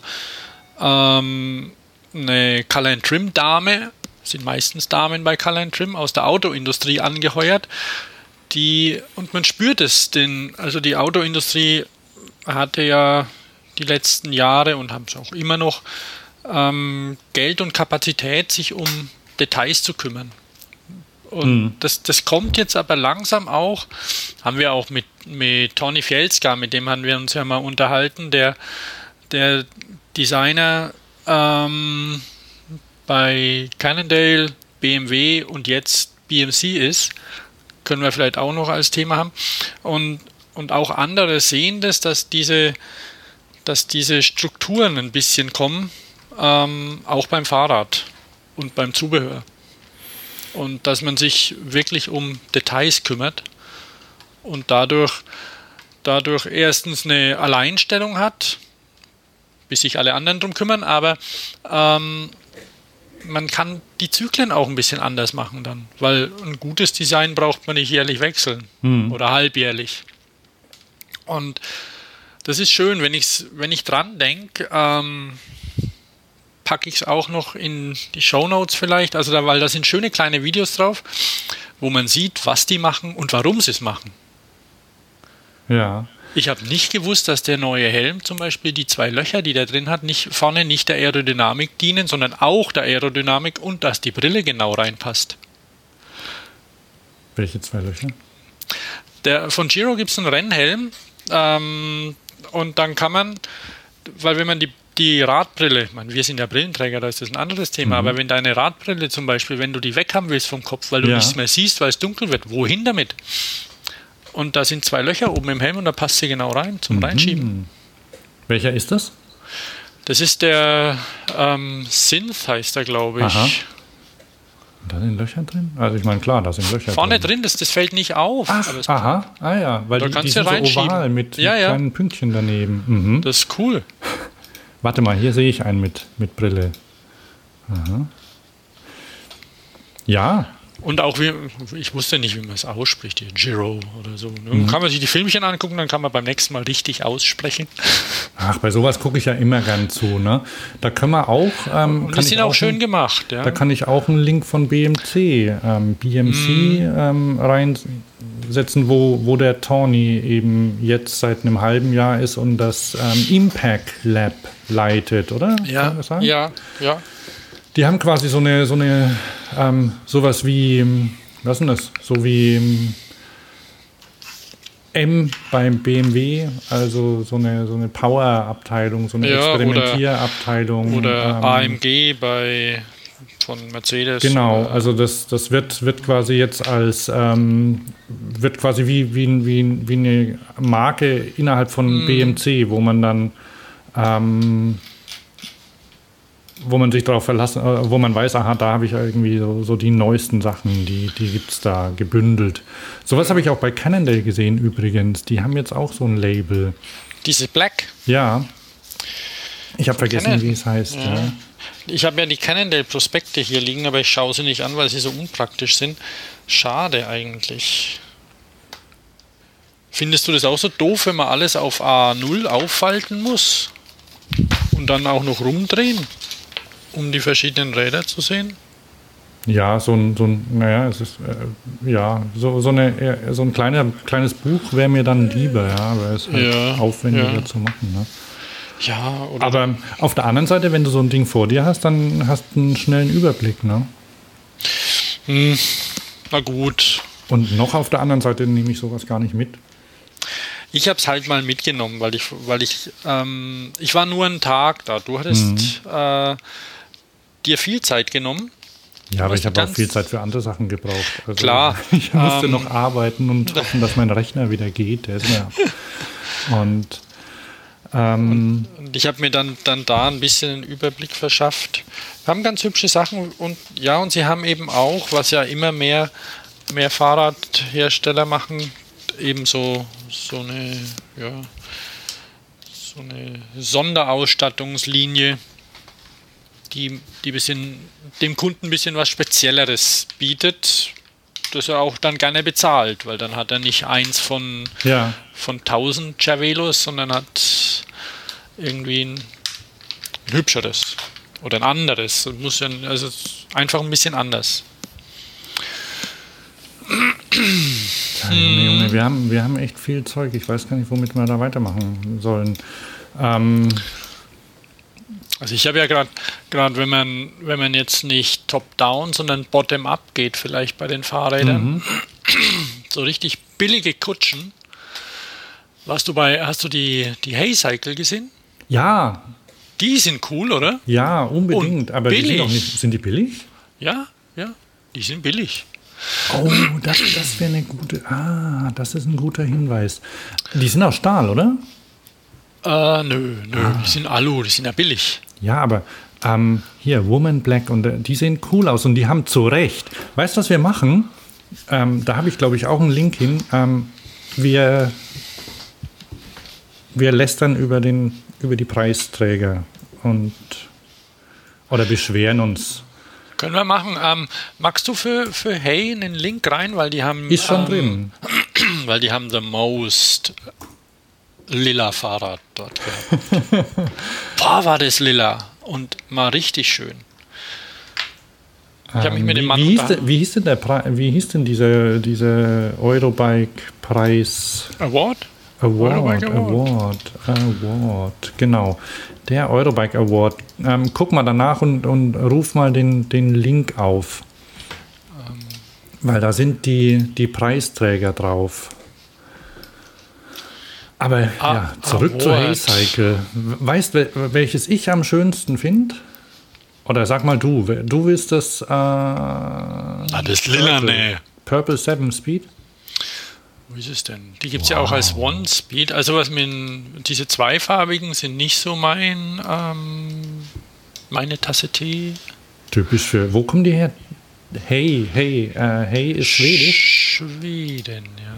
Speaker 2: ähm, eine Color and Trim Dame, sind meistens Damen bei Color and Trim aus der Autoindustrie angeheuert, die und man spürt es, denn also die Autoindustrie hatte ja die letzten Jahre und haben es auch immer noch ähm, Geld und Kapazität, sich um Details zu kümmern. Und das, das kommt jetzt aber langsam auch, haben wir auch mit, mit Tony Fielska, mit dem haben wir uns ja mal unterhalten, der, der Designer ähm, bei Cannondale, BMW und jetzt BMC ist, können wir vielleicht auch noch als Thema haben. Und, und auch andere sehen das, dass diese, dass diese Strukturen ein bisschen kommen, ähm, auch beim Fahrrad und beim Zubehör. Und dass man sich wirklich um Details kümmert und dadurch, dadurch erstens eine Alleinstellung hat, bis sich alle anderen drum kümmern, aber ähm, man kann die Zyklen auch ein bisschen anders machen dann, weil ein gutes Design braucht man nicht jährlich wechseln oder halbjährlich. Und das ist schön, wenn, ich's, wenn ich dran denke, ähm, packe ich es auch noch in die Show Notes vielleicht, also da, weil da sind schöne kleine Videos drauf, wo man sieht, was die machen und warum sie es machen.
Speaker 1: Ja.
Speaker 2: Ich habe nicht gewusst, dass der neue Helm zum Beispiel die zwei Löcher, die der drin hat, nicht vorne nicht der Aerodynamik dienen, sondern auch der Aerodynamik und dass die Brille genau reinpasst.
Speaker 1: Welche zwei Löcher?
Speaker 2: Der, von Giro gibt es einen Rennhelm ähm, und dann kann man, weil wenn man die, die Radbrille, ich meine, wir sind ja Brillenträger, da ist das ein anderes Thema, aber wenn deine Radbrille zum Beispiel, wenn du die weg haben willst vom Kopf, weil du
Speaker 1: Ja.
Speaker 2: nichts mehr siehst, weil es dunkel wird, wohin damit? Und da sind zwei Löcher oben im Helm und da passt sie genau rein zum Reinschieben.
Speaker 1: Welcher ist das?
Speaker 2: Das ist der ähm, Synth, heißt er, glaube ich.
Speaker 1: Aha. Da sind Löcher drin? Also ich meine, klar, da sind Löcher
Speaker 2: Vorne
Speaker 1: drin.
Speaker 2: drin, das, das fällt nicht auf.
Speaker 1: Ach, aha, ah ja, weil
Speaker 2: Da
Speaker 1: die, die
Speaker 2: kannst du
Speaker 1: sind so oval mit,
Speaker 2: Ja,
Speaker 1: mit
Speaker 2: ja.
Speaker 1: kleinen Pünktchen daneben. Mhm.
Speaker 2: das ist cool.
Speaker 1: Warte mal, hier sehe ich einen mit, mit Brille. Aha. Ja,
Speaker 2: Und auch, wie, ich wusste nicht, wie man es ausspricht, hier Giro oder so. Ne? Kann man sich die Filmchen angucken, dann kann man beim nächsten Mal richtig aussprechen.
Speaker 1: ach, bei sowas gucke ich ja immer gern zu. Ne? Da können wir auch. Ähm,
Speaker 2: Und
Speaker 1: kann
Speaker 2: die sind auch schön
Speaker 1: einen-
Speaker 2: gemacht. Ja.
Speaker 1: Da kann ich auch einen Link von BMC, ähm, BMC
Speaker 2: Mhm.
Speaker 1: ähm, rein setzen, wo, wo der Tawny eben jetzt seit einem halben Jahr ist und das ähm, Impact Lab leitet, oder?
Speaker 2: Ja, ja, ja.
Speaker 1: Die haben quasi so eine, so eine, ähm, sowas wie, ähm, was ist denn das? So wie ähm, M beim BMW, also so eine, so eine Power-Abteilung, so eine
Speaker 2: Ja, oder-
Speaker 1: Experimentierabteilung.
Speaker 2: Oder
Speaker 1: ähm,
Speaker 2: AMG bei von Mercedes.
Speaker 1: Genau,
Speaker 2: oder-
Speaker 1: also das, das wird, wird quasi jetzt als ähm, wird quasi wie, wie, wie, wie eine Marke innerhalb von BMC, wo man dann ähm, wo man sich darauf verlassen, äh, wo man weiß, aha, da habe ich irgendwie so, so die neuesten Sachen, die, die gibt es da gebündelt. Sowas habe ich auch bei Cannondale gesehen übrigens. Die haben jetzt auch so ein Label.
Speaker 2: Diese Black.
Speaker 1: Ja. Ich habe vergessen, wie es heißt. Ja.
Speaker 2: Ja. Ich habe ja die Cannondale-Prospekte hier liegen, aber ich schaue sie nicht an, weil sie so unpraktisch sind. Schade eigentlich. Findest du das auch so doof, wenn man alles auf A0 auffalten muss? Und dann auch noch rumdrehen, um die verschiedenen Räder zu sehen?
Speaker 1: Ja, so ein, so ein naja, es ist, äh, ja, so, so, eine, so ein kleiner, kleines Buch wäre mir dann lieber, ja, aber es halt
Speaker 2: Ja,
Speaker 1: aufwendiger
Speaker 2: ja.
Speaker 1: zu machen. Ne?
Speaker 2: Ja, oder
Speaker 1: Aber auf der anderen Seite, wenn du so ein Ding vor dir hast, dann hast du einen schnellen Überblick, ne?
Speaker 2: hm, na gut.
Speaker 1: Und noch auf der anderen Seite nehme ich sowas gar nicht mit.
Speaker 2: Ich habe es halt mal mitgenommen, weil ich, weil ich, ähm, ich war nur einen Tag da. Du hattest äh, dir viel Zeit genommen.
Speaker 1: Ja, aber ich habe auch viel Zeit für andere Sachen gebraucht. Also,
Speaker 2: Klar,
Speaker 1: Ich musste
Speaker 2: ähm,
Speaker 1: noch arbeiten und hoffen, dass mein Rechner wieder geht. Der ist mir und ähm,
Speaker 2: Und ich habe mir dann, dann da ein bisschen einen Überblick verschafft. Wir haben ganz hübsche Sachen und ja, und sie haben eben auch, was ja immer mehr, mehr Fahrradhersteller machen, eben so, so eine, ja, so eine Sonderausstattungslinie, die, die bisschen, dem Kunden ein bisschen was Spezielleres bietet, das er auch dann gerne bezahlt, weil dann hat er nicht eins von
Speaker 1: ja,
Speaker 2: von 1000 Cervelos, sondern hat irgendwie ein, ein hübscheres oder ein anderes. Das Muss ja, also einfach ein bisschen anders.
Speaker 1: Ja, Junge, Junge, wir haben, wir haben echt viel Zeug. Ich weiß gar nicht, womit wir da weitermachen sollen. Ähm,
Speaker 2: Also ich habe ja gerade, gerade wenn man, wenn man jetzt nicht top-down, sondern bottom-up geht, vielleicht bei den Fahrrädern, so richtig billige Kutschen. Warst du bei, hast du die, die Hay-Cycle gesehen?
Speaker 1: ja,
Speaker 2: Die sind cool, oder?
Speaker 1: ja, unbedingt.
Speaker 2: Und
Speaker 1: Aber die sind,
Speaker 2: billig.
Speaker 1: nicht, sind die billig?
Speaker 2: Ja, ja, die sind billig.
Speaker 1: Oh, das, das wäre eine gute. Ah, das ist ein guter Hinweis. Die sind aus Stahl, oder?
Speaker 2: Äh, nö, nö, die sind Alu, die sind ja billig.
Speaker 1: Ja, aber ähm, hier, Woman Black, und äh, die sehen cool aus und die haben zu Recht. Weißt du, was wir machen? Ähm, da habe ich, glaube ich, auch einen Link hin. Ähm, wir, wir lästern über, den, über die Preisträger und oder beschweren uns.
Speaker 2: Können wir machen. Ähm, magst du für, für Hey einen Link rein, weil die haben.
Speaker 1: Ist schon
Speaker 2: ähm,
Speaker 1: drin.
Speaker 2: Weil die haben the most lila Fahrrad dort gehabt. Boah, war das lila. Und mal richtig schön. Ich habe mich mit dem
Speaker 1: Ähm, wie,
Speaker 2: Mann
Speaker 1: wie, hieß denn, wie hieß denn der Pre wie hieß denn diese, diese Eurobike-Preis
Speaker 2: Award?
Speaker 1: Award,
Speaker 2: Eurobike
Speaker 1: Award, Award, genau. Der Eurobike Award. Ähm, guck mal danach und, und ruf mal den, den Link auf. Weil da sind die, die Preisträger drauf. Aber
Speaker 2: Ah,
Speaker 1: ja, zurück zur
Speaker 2: Award.
Speaker 1: Haycycle. Weißt du, welches ich am schönsten finde? Oder sag mal du, du willst das. Äh,
Speaker 2: Ah, das lila, nee.
Speaker 1: Purple 7 Speed?
Speaker 2: Wo ist es denn? Die gibt es ja auch als One-Speed. Also was mit diese zweifarbigen sind nicht so mein ähm, meine Tasse Tee.
Speaker 1: Typisch für. Wo kommen die her? Hey, hey, äh, hey ist schwedisch.
Speaker 2: Schweden, ja.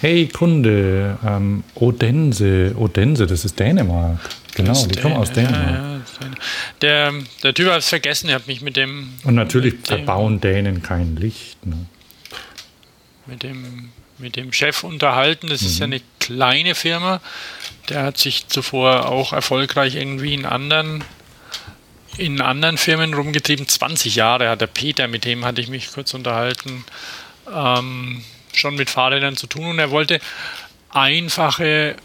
Speaker 1: Hey Kunde, ähm, Odense, Odense, das ist Dänemark. Genau,
Speaker 2: Das
Speaker 1: die kommen aus
Speaker 2: Dän-
Speaker 1: Dänemark.
Speaker 2: Ja, ja, der, der Typ hat es vergessen, er hat mich mit dem
Speaker 1: Und natürlich verbauen Dänen kein Licht. Ne?
Speaker 2: mit dem mit dem Chef unterhalten. Das ist ja eine kleine Firma. Der hat sich zuvor auch erfolgreich irgendwie in anderen in anderen Firmen rumgetrieben. 20 Jahre hat der Peter, mit dem hatte ich mich kurz unterhalten. ähm, schon mit Fahrrädern zu tun und er wollte einfache,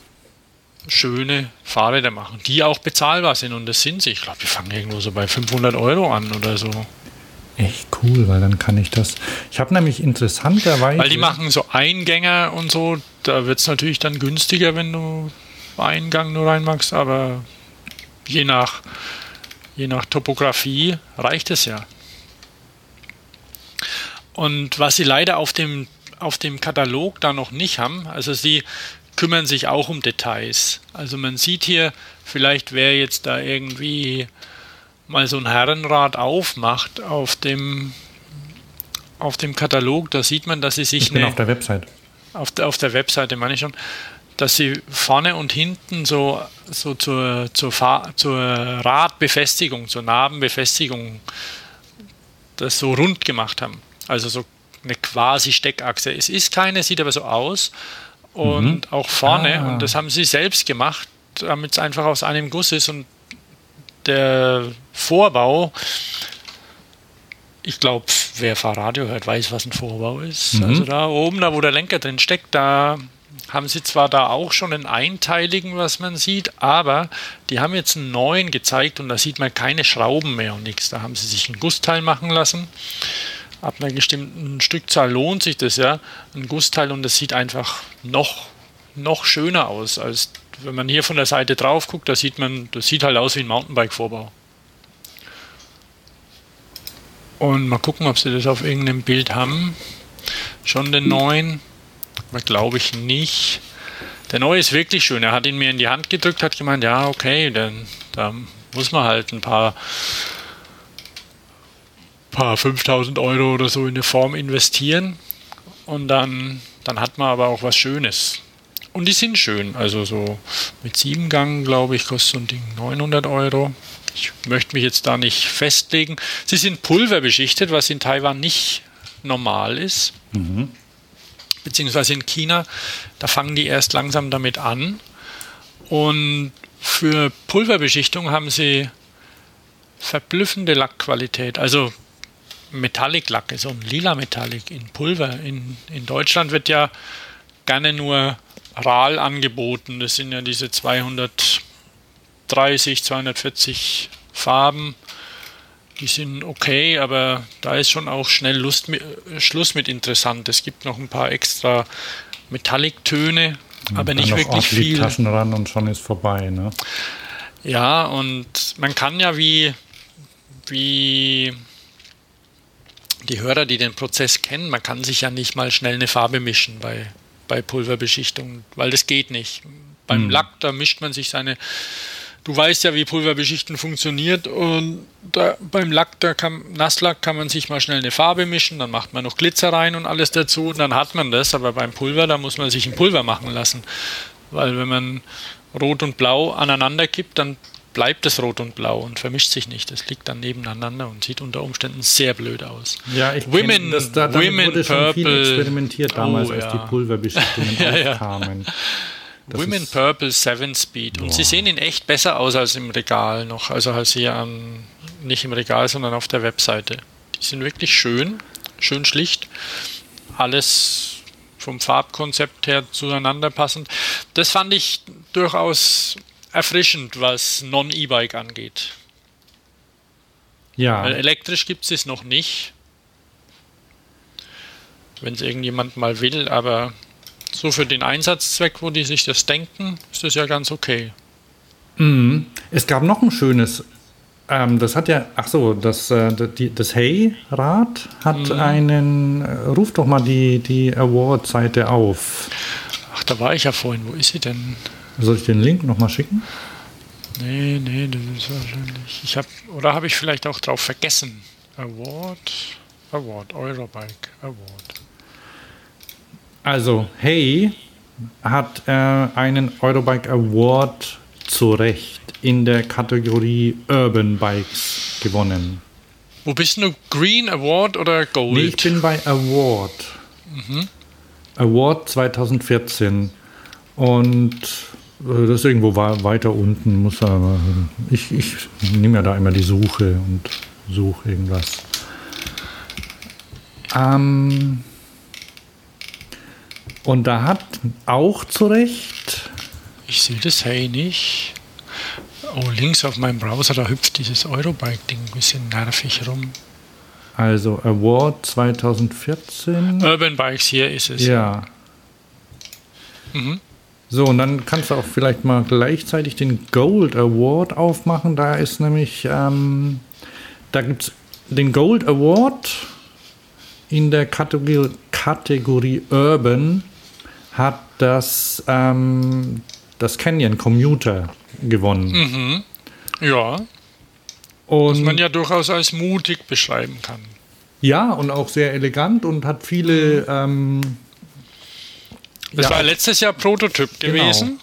Speaker 2: schöne Fahrräder machen, die auch bezahlbar sind und das sind sie. Ich glaube, die fangen irgendwo so bei 500 Euro an oder so.
Speaker 1: Echt cool, weil dann kann ich das. Ich habe nämlich interessanterweise.
Speaker 2: Weil die machen so Eingänger und so, da wird es natürlich dann günstiger, wenn du Eingang nur reinmachst, aber je nach, je nach Topografie reicht es ja. Und was sie leider auf dem, auf dem Katalog da noch nicht haben, also sie kümmern sich auch um Details. Also man sieht hier, vielleicht wer jetzt da irgendwie mal so ein Herrenrad aufmacht auf dem, auf dem Katalog, da sieht man, dass sie sich.
Speaker 1: Ich bin eine, auf der Website.
Speaker 2: Auf der, auf der Webseite meine ich schon, dass sie vorne und hinten so, so zur, zur, zur Radbefestigung, zur Narbenbefestigung das so rund gemacht haben. Also so eine quasi Steckachse. Es ist keine, sieht aber so aus. Und mhm. auch vorne, ah. und das haben sie selbst gemacht, damit es einfach aus einem Guss ist. Und der Vorbau, ich glaube, wer Fahrradio hört, weiß, was ein Vorbau ist. Mhm. Also da oben, da wo der Lenker drin steckt, da haben sie zwar da auch schon einen einteiligen, was man sieht, aber die haben jetzt einen neuen gezeigt und da sieht man keine Schrauben mehr und nichts. Da haben sie sich ein Gussteil machen lassen. Ab einer bestimmten Stückzahl lohnt sich das ja, ein Gussteil und das sieht einfach noch, noch schöner aus, als wenn man hier von der Seite drauf guckt, da sieht man, das sieht halt aus wie ein Mountainbike-Vorbau. Und mal gucken, ob sie das auf irgendeinem Bild haben. Schon den neuen. Glaube ich nicht. Der neue ist wirklich schön. Er hat ihn mir in die Hand gedrückt, hat gemeint, ja, okay, dann da muss man halt ein paar, paar 5000 Euro oder so in eine Form investieren. Und dann, dann hat man aber auch was Schönes. Und die sind schön. Also so mit sieben Gang, glaube ich, kostet so ein Ding 900 Euro. Ich möchte mich jetzt da nicht festlegen. Sie sind pulverbeschichtet, was in Taiwan nicht normal ist. Mhm beziehungsweise in China, da fangen die erst langsam damit an. Und für Pulverbeschichtung haben sie verblüffende Lackqualität. Also Metallic-Lack, so ein lila Metallic in Pulver. In, in Deutschland wird ja gerne nur RAL angeboten. Das sind ja diese 230, 240 Farben die sind okay, aber da ist schon auch schnell Lust mit, Schluss mit interessant. Es gibt noch ein paar extra Metallic-Töne, aber nicht wirklich viel.
Speaker 1: Taschen ran und schon ist vorbei, ne?
Speaker 2: Ja, und man kann ja wie, wie die Hörer, die den Prozess kennen, man kann sich ja nicht mal schnell eine Farbe mischen bei, bei Pulverbeschichtung, weil das geht nicht. Beim hm. Lack, da mischt man sich seine du weißt ja, wie Pulverbeschichten funktioniert und da, beim Lack, da kann, Nasslack kann man sich mal schnell eine Farbe mischen, dann macht man noch Glitzer rein und alles dazu und dann hat man das, aber beim Pulver, da muss man sich ein Pulver machen lassen, weil wenn man Rot und Blau aneinander kippt, dann bleibt es rot und blau und vermischt sich nicht. Das liegt dann nebeneinander und sieht unter Umständen sehr blöd aus.
Speaker 1: Ja, ich Women, das, da, Women wurde schon Purple. viel experimentiert damals, oh, ja. als die Pulverbeschichtungen ja, aufkamen. Ja.
Speaker 2: Das Women Purple 7 Speed. Und boah. sie sehen in echt besser aus als im Regal noch. Also als hier an, nicht im Regal, sondern auf der Webseite. Die sind wirklich schön, schön schlicht. Alles vom Farbkonzept her zueinander passend. Das fand ich durchaus erfrischend, was Non-E-Bike angeht. Ja. Weil elektrisch gibt es es noch nicht. Wenn es irgendjemand mal will, aber so für den Einsatzzweck, wo die sich das denken, ist das ja ganz okay.
Speaker 1: Mhm. Es gab noch ein schönes, ähm, das hat ja, ach so, das, äh, die, das Hey-Rad hat mhm. einen, äh, ruf doch mal die, die Award-Seite auf.
Speaker 2: Ach, da war ich ja vorhin, wo ist sie denn?
Speaker 1: Soll ich den Link nochmal schicken?
Speaker 2: Nee, nee, das ist wahrscheinlich. Ich hab, oder habe ich vielleicht auch drauf vergessen? Award, Award, Eurobike, Award.
Speaker 1: Also, hey hat äh, einen Eurobike Award zu Recht in der Kategorie Urban Bikes gewonnen.
Speaker 2: Wo bist du? Green Award oder Gold?
Speaker 1: Nee, ich bin bei Award. Mhm. Award 2014. Und das ist irgendwo weiter unten. Muss aber, ich, ich nehme ja da immer die Suche und suche irgendwas. Ähm, Und da hat auch zu Recht.
Speaker 2: Ich sehe das hey nicht. Oh, links auf meinem Browser, da hüpft dieses Eurobike-Ding ein bisschen nervig rum.
Speaker 1: Also Award 2014.
Speaker 2: Urban Bikes, hier ist es.
Speaker 1: Ja.
Speaker 2: Mhm.
Speaker 1: So, und dann kannst du auch vielleicht mal gleichzeitig den Gold Award aufmachen. Da ist nämlich, ähm, da gibt es den Gold Award in der Kategorie, Kategorie Urban hat das, ähm, das Canyon Commuter gewonnen.
Speaker 2: Mhm. Ja,
Speaker 1: Und
Speaker 2: was man ja durchaus als mutig beschreiben kann.
Speaker 1: ja, und auch sehr elegant und hat viele. Ähm,
Speaker 2: Das
Speaker 1: ja,
Speaker 2: war letztes Jahr Prototyp
Speaker 1: Genau.
Speaker 2: gewesen.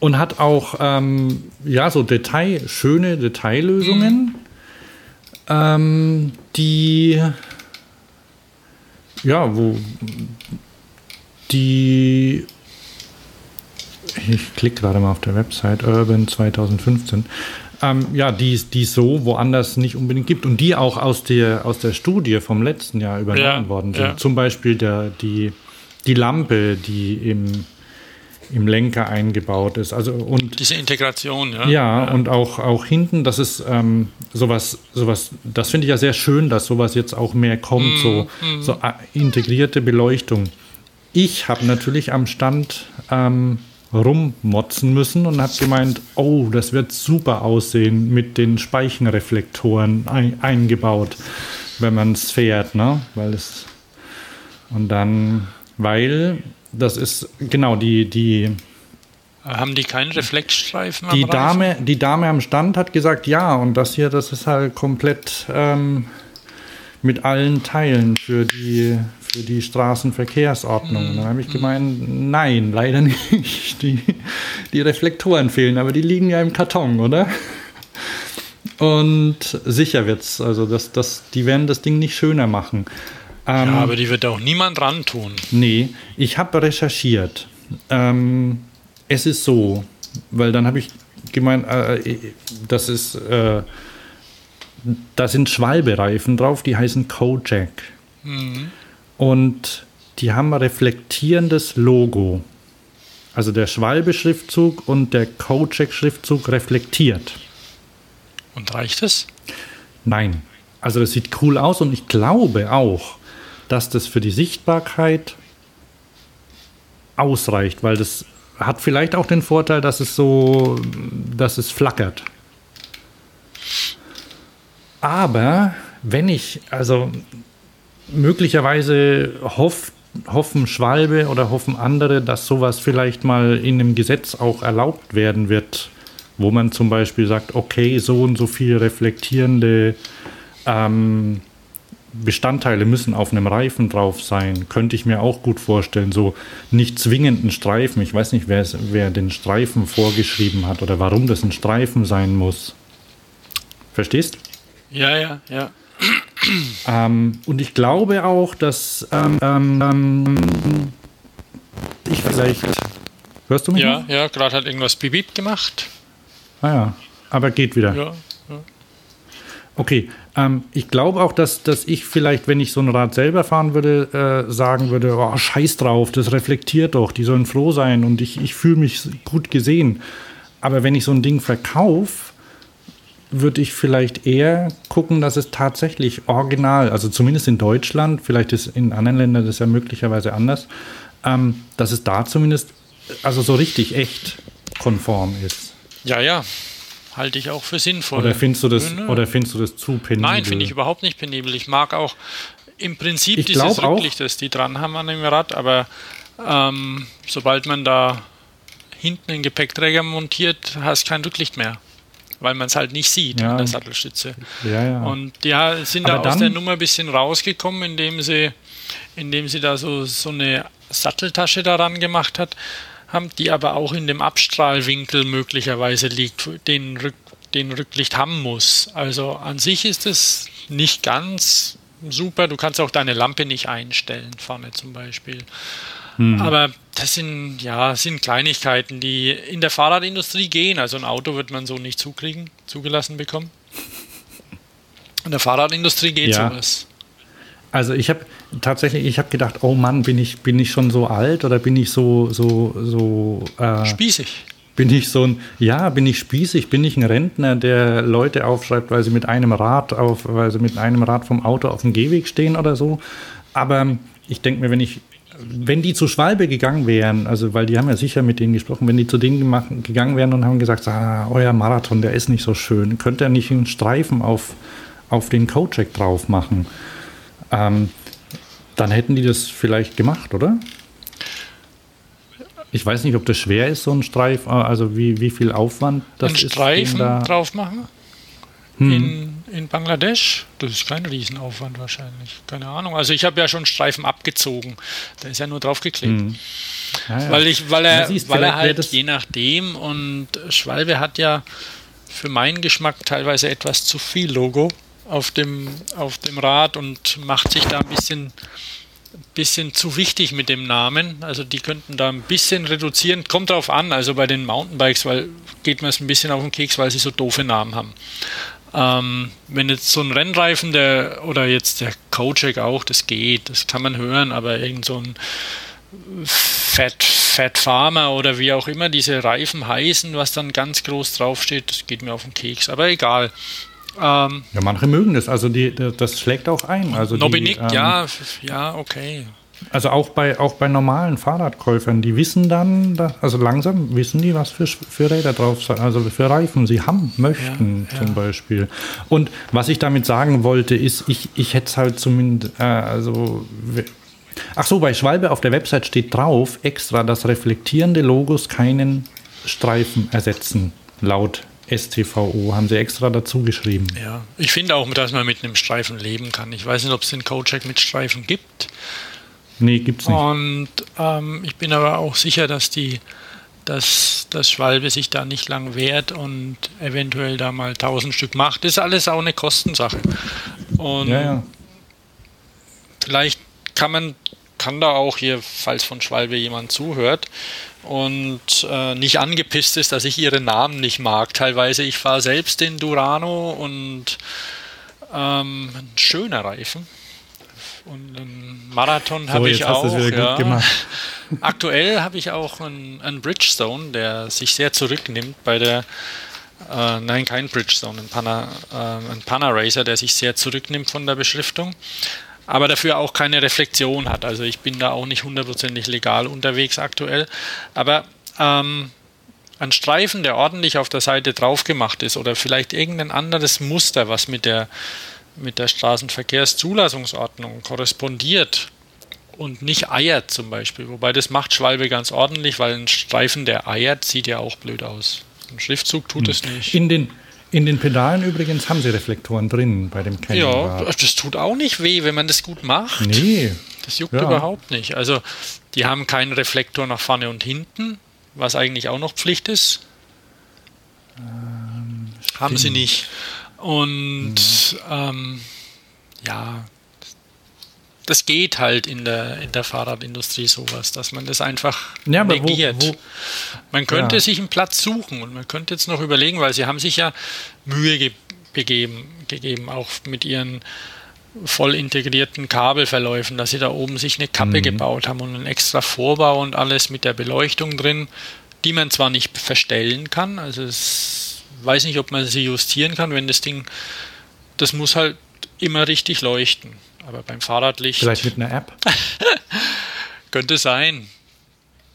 Speaker 1: und hat auch ähm, ja so Detail, schöne Detaillösungen, ähm, die ja wo die ich klicke gerade mal auf der Website Urban 2015 ähm, ja die es so woanders nicht unbedingt gibt und die auch aus der aus der Studie vom letzten Jahr übernommen
Speaker 2: Ja,
Speaker 1: worden sind
Speaker 2: ja.
Speaker 1: zum Beispiel der die die Lampe die im im Lenker eingebaut ist. Also und
Speaker 2: Diese Integration, ja.
Speaker 1: ja, und auch, auch hinten, das ist ähm, sowas, sowas, das finde ich ja sehr schön, dass sowas jetzt auch mehr kommt, so, so äh, integrierte Beleuchtung. Ich habe natürlich am Stand ähm, rummotzen müssen und habe gemeint, oh, das wird super aussehen mit den Speichenreflektoren ein, eingebaut, wenn man es fährt, ne? Weil es und dann, weil das ist genau die die
Speaker 2: Haben die keinen Reflexstreifen
Speaker 1: die? Dame, die Dame am Stand hat gesagt, ja, und das hier, das ist halt komplett ähm, mit allen Teilen für die, für die Straßenverkehrsordnung. Und dann habe ich gemeint, nein, leider nicht. Die, die Reflektoren fehlen, aber die liegen ja im Karton, oder? Und sicher wird's, also das, das, die werden das Ding nicht schöner machen. Ähm,
Speaker 2: Ja, aber die wird auch niemand ran tun.
Speaker 1: Nee, ich habe recherchiert. Ähm, es ist so, weil dann habe ich gemeint, äh, das ist, äh, da sind Schwalbereifen drauf, die heißen Kojak. Und die haben ein reflektierendes Logo. Also der Schwalbe-Schriftzug und der Kojak-Schriftzug reflektiert.
Speaker 2: Und reicht es?
Speaker 1: Nein. Also das sieht cool aus und ich glaube auch, dass das für die Sichtbarkeit ausreicht, weil das hat vielleicht auch den Vorteil, dass es so, dass es flackert. Aber wenn ich, also möglicherweise hoff, hoffen Schwalbe oder hoffen andere, dass sowas vielleicht mal in einem Gesetz auch erlaubt werden wird, wo man zum Beispiel sagt, okay, so und so viel reflektierende ähm, Bestandteile müssen auf einem Reifen drauf sein. Könnte ich mir auch gut vorstellen. So nicht zwingend ein Streifen. Ich weiß nicht, wer, wer den Streifen vorgeschrieben hat oder warum das ein Streifen sein muss. Verstehst?
Speaker 2: Ja, ja, ja.
Speaker 1: Ähm, und ich glaube auch, dass ähm, ähm, ich vielleicht. Hörst du mich?
Speaker 2: Ja,
Speaker 1: noch?
Speaker 2: ja, gerade hat irgendwas bibip gemacht.
Speaker 1: Ah ja, aber geht wieder.
Speaker 2: Ja.
Speaker 1: Okay, ähm, ich glaube auch, dass, dass ich vielleicht, wenn ich so ein Rad selber fahren würde, äh, sagen würde, oh, scheiß drauf, das reflektiert doch, die sollen froh sein und ich, ich fühle mich gut gesehen. Aber wenn ich so ein Ding verkaufe, würde ich vielleicht eher gucken, dass es tatsächlich original, also zumindest in Deutschland, vielleicht ist in anderen Ländern das ja möglicherweise anders, ähm, dass es da zumindest also so richtig echt konform ist.
Speaker 2: Ja, ja. Halte ich auch für sinnvoll.
Speaker 1: Oder findest du das,
Speaker 2: Nö,
Speaker 1: oder findest du das zu penibel?
Speaker 2: Nein, finde ich überhaupt nicht penibel. Ich mag auch im Prinzip
Speaker 1: Ich
Speaker 2: dieses Rücklicht, das die dran haben an dem Rad, aber ähm, sobald man da hinten einen Gepäckträger montiert, hast du kein Rücklicht mehr. Weil man es halt nicht sieht
Speaker 1: Ja.
Speaker 2: an der Sattelstütze.
Speaker 1: Ja, ja.
Speaker 2: Und ja, sind da
Speaker 1: Aber
Speaker 2: aus
Speaker 1: dann-
Speaker 2: der Nummer ein bisschen rausgekommen, indem sie, indem sie da so, so eine Satteltasche daran gemacht hat, haben, die aber auch in dem Abstrahlwinkel möglicherweise liegt, den, Rück, den Rücklicht haben muss. Also an sich ist es nicht ganz super. Du kannst auch deine Lampe nicht einstellen, vorne zum Beispiel. Aber das sind, ja, sind Kleinigkeiten, die in der Fahrradindustrie gehen. Also ein Auto wird man so nicht zukriegen, zugelassen bekommen. In der Fahrradindustrie geht
Speaker 1: Ja.
Speaker 2: sowas.
Speaker 1: Also ich habe tatsächlich, ich habe gedacht, oh Mann, bin ich, bin ich schon so alt oder bin ich so, so, so
Speaker 2: äh, spießig?
Speaker 1: Bin ich so ein, ja, bin ich spießig, bin ich ein Rentner, der Leute aufschreibt, weil sie mit einem Rad auf, weil sie mit einem Rad vom Auto auf dem Gehweg stehen oder so. Aber ich denke mir, wenn ich, wenn die zu Schwalbe gegangen wären, also weil die haben ja sicher mit denen gesprochen, wenn die zu denen gemacht, gegangen wären und haben gesagt, ah, euer Marathon, der ist nicht so schön, könnt ihr nicht einen Streifen auf, auf den Codecheck drauf machen? Ähm, dann hätten die das vielleicht gemacht, oder? Ich weiß nicht, ob das schwer ist, so ein Streif, äh, also wie, wie viel Aufwand das
Speaker 2: Ein
Speaker 1: ist.
Speaker 2: Streifen da drauf machen? Hm. In, in Bangladesch? Das ist kein Riesenaufwand wahrscheinlich. Keine Ahnung. Also ich habe ja schon Streifen abgezogen. Da ist ja nur draufgeklebt. Hm. Ja, ja. Weil, ich, weil er, weil er halt je nachdem und Schwalbe hat ja für meinen Geschmack teilweise etwas zu viel Logo auf dem, auf dem Rad und macht sich da ein bisschen bisschen zu wichtig mit dem Namen. Also die könnten da ein bisschen reduzieren. Kommt darauf an, also bei den Mountainbikes, weil geht mir es ein bisschen auf den Keks, weil sie so doofe Namen haben. Ähm, wenn jetzt so ein Rennreifen, der oder jetzt der Kojak auch, das geht, das kann man hören, aber irgend so ein Fat, Fat Farmer oder wie auch immer diese Reifen heißen, was dann ganz groß draufsteht, das geht mir auf den Keks. Aber egal.
Speaker 1: Ähm, ja, manche mögen das. Also die, das schlägt auch ein. Also
Speaker 2: Nobinik, ähm, ja, ja, okay.
Speaker 1: Also auch bei, auch bei normalen Fahrradkäufern, die wissen dann, dass, also langsam wissen die, was für, für Räder drauf sind, also für Reifen sie haben möchten ja, zum ja. Beispiel. Und was ich damit sagen wollte, ist, ich, ich hätte es halt zumindest, äh, also Ach so, bei Schwalbe auf der Website steht drauf extra, dass reflektierende Logos keinen Streifen ersetzen, laut STVO, haben sie extra dazu geschrieben.
Speaker 2: Ja, ich finde auch, dass man mit einem Streifen leben kann. Ich weiß nicht, ob es den Codecheck mit Streifen gibt.
Speaker 1: Nee, gibt es nicht.
Speaker 2: Und ähm, ich bin aber auch sicher, dass die dass das Schwalbe sich da nicht lang wehrt und eventuell da mal tausend Stück macht. Das ist alles auch eine Kostensache. Und ja, ja. vielleicht kann man kann da auch hier, falls von Schwalbe jemand zuhört, und äh, nicht angepisst ist, dass ich ihre Namen nicht mag. Teilweise, ich fahre selbst den Durano und ähm, ein schöner Reifen. Und einen Marathon habe so, ich auch. Ja. Aktuell habe ich auch einen, einen, Bridgestone, der sich sehr zurücknimmt bei der äh, nein, kein Bridgestone, ein Pana, äh, ein Pana Racer, der sich sehr zurücknimmt von der Beschriftung aber dafür auch keine Reflexion hat. Also ich bin da auch nicht hundertprozentig legal unterwegs aktuell. Aber ähm, ein Streifen, der ordentlich auf der Seite drauf gemacht ist oder vielleicht irgendein anderes Muster, was mit der, mit der Straßenverkehrszulassungsordnung korrespondiert und nicht eiert zum Beispiel. Wobei das macht Schwalbe ganz ordentlich, weil ein Streifen, der eiert, sieht ja auch blöd aus. Ein Schriftzug tut hm. es nicht.
Speaker 1: In den, in den Pedalen übrigens haben sie Reflektoren drin bei dem
Speaker 2: Canyon. Ja, das tut auch nicht weh, wenn man das gut macht.
Speaker 1: Nee.
Speaker 2: Das juckt ja. überhaupt nicht. Also, die haben keinen Reflektor nach vorne und hinten, was eigentlich auch noch Pflicht ist. Ähm, haben sie nicht. Und hm. ähm, ja, das geht halt in der, in der Fahrradindustrie sowas, dass man das einfach ja, negiert. Wo, wo, man könnte ja. sich einen Platz suchen und man könnte jetzt noch überlegen, weil sie haben sich ja Mühe ge gegeben, gegeben, auch mit ihren voll integrierten Kabelverläufen, dass sie da oben sich eine Kappe mhm. gebaut haben und einen extra Vorbau und alles mit der Beleuchtung drin, die man zwar nicht verstellen kann, also es weiß nicht, ob man sie justieren kann, wenn das Ding, das muss halt immer richtig leuchten. Aber beim Fahrradlicht.
Speaker 1: Vielleicht mit einer App?
Speaker 2: könnte sein.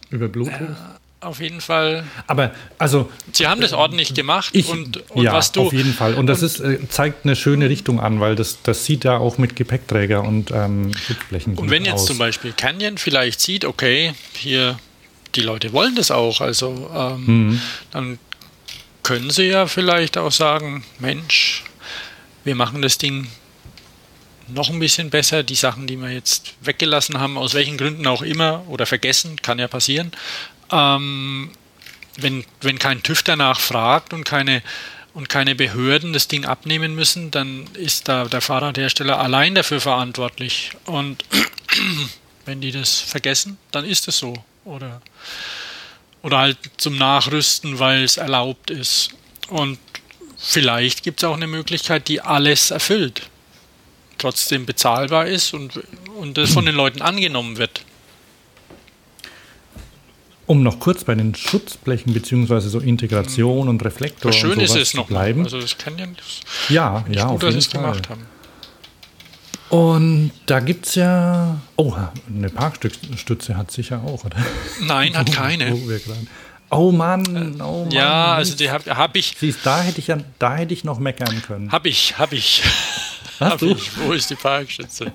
Speaker 1: Über Bluetooth?
Speaker 2: Äh, auf jeden Fall.
Speaker 1: Aber also.
Speaker 2: Sie haben das ordentlich gemacht
Speaker 1: ich, und, und ja, was du. Auf jeden Fall. Und das und, ist, äh, zeigt eine schöne Richtung an, weil das, das sieht ja auch mit Gepäckträger und ähm,
Speaker 2: Schutzflächen Und wenn jetzt aus. zum Beispiel Canyon vielleicht sieht, okay, hier die Leute wollen das auch, also ähm, mhm. dann können sie ja vielleicht auch sagen, Mensch, wir machen das Ding noch ein bisschen besser. Die Sachen, die wir jetzt weggelassen haben, aus welchen Gründen auch immer oder vergessen, kann ja passieren. Ähm, wenn, wenn kein TÜV danach fragt und keine, und keine Behörden das Ding abnehmen müssen, dann ist da der Fahrradhersteller allein dafür verantwortlich. Und wenn die das vergessen, dann ist es so. Oder, oder halt zum Nachrüsten, weil es erlaubt ist. Und vielleicht gibt es auch eine Möglichkeit, die alles erfüllt trotzdem bezahlbar ist und, und das von den Leuten angenommen wird.
Speaker 1: Um noch kurz bei den Schutzblechen bzw. so Integration und Reflektor
Speaker 2: Schön
Speaker 1: und
Speaker 2: ist
Speaker 1: sowas
Speaker 2: es
Speaker 1: zu
Speaker 2: noch.
Speaker 1: bleiben.
Speaker 2: Also das kann ja das
Speaker 1: ja, ja,
Speaker 2: gut,
Speaker 1: auf
Speaker 2: dass sie
Speaker 1: jeden
Speaker 2: es
Speaker 1: Fall.
Speaker 2: gemacht haben.
Speaker 1: Und da gibt es ja. Oh, eine Parkstütze hat sicher auch, oder?
Speaker 2: Nein, hat keine.
Speaker 1: Gerade- Oh Mann, oh Mann.
Speaker 2: Ja, also die habe hab ich,
Speaker 1: Siehst, da hätte ich ja, da hätte ich noch meckern können.
Speaker 2: habe ich, habe ich,
Speaker 1: Hast du?
Speaker 2: ich. Wo ist die Parkstütze?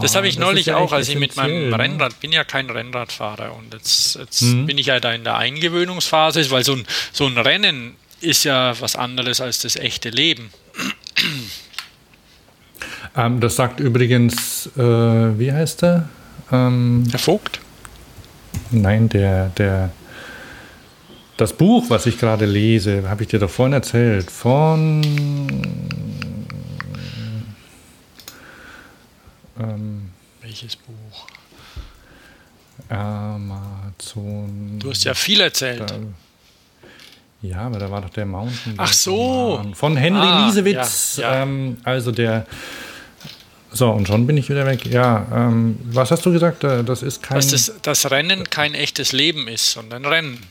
Speaker 2: Das
Speaker 1: Ah,
Speaker 2: habe ich
Speaker 1: das
Speaker 2: neulich
Speaker 1: ja
Speaker 2: auch, als ich mit meinem
Speaker 1: ne?
Speaker 2: Rennrad, bin ja kein Rennradfahrer und jetzt, jetzt
Speaker 1: Mhm.
Speaker 2: bin ich ja da in der Eingewöhnungsphase, weil so ein, so ein Rennen ist ja was anderes als das echte Leben.
Speaker 1: Ähm, das sagt übrigens, äh, wie heißt er? Ähm,
Speaker 2: Herr Vogt?
Speaker 1: Nein, der, der. Das Buch, was ich gerade lese, habe ich dir doch vorhin erzählt, von. Ähm,
Speaker 2: Welches Buch?
Speaker 1: Amazon.
Speaker 2: Du hast ja viel erzählt.
Speaker 1: Da, ja, aber da war doch der Mountain.
Speaker 2: Ach so.
Speaker 1: Von Henry
Speaker 2: Ah,
Speaker 1: Liesewitz.
Speaker 2: ja, ja.
Speaker 1: Ähm, also der. So, und schon bin ich wieder weg. Ja, ähm, was hast du gesagt? Äh, Das ist kein.
Speaker 2: Dass das, das Rennen kein echtes Leben ist, sondern Rennen.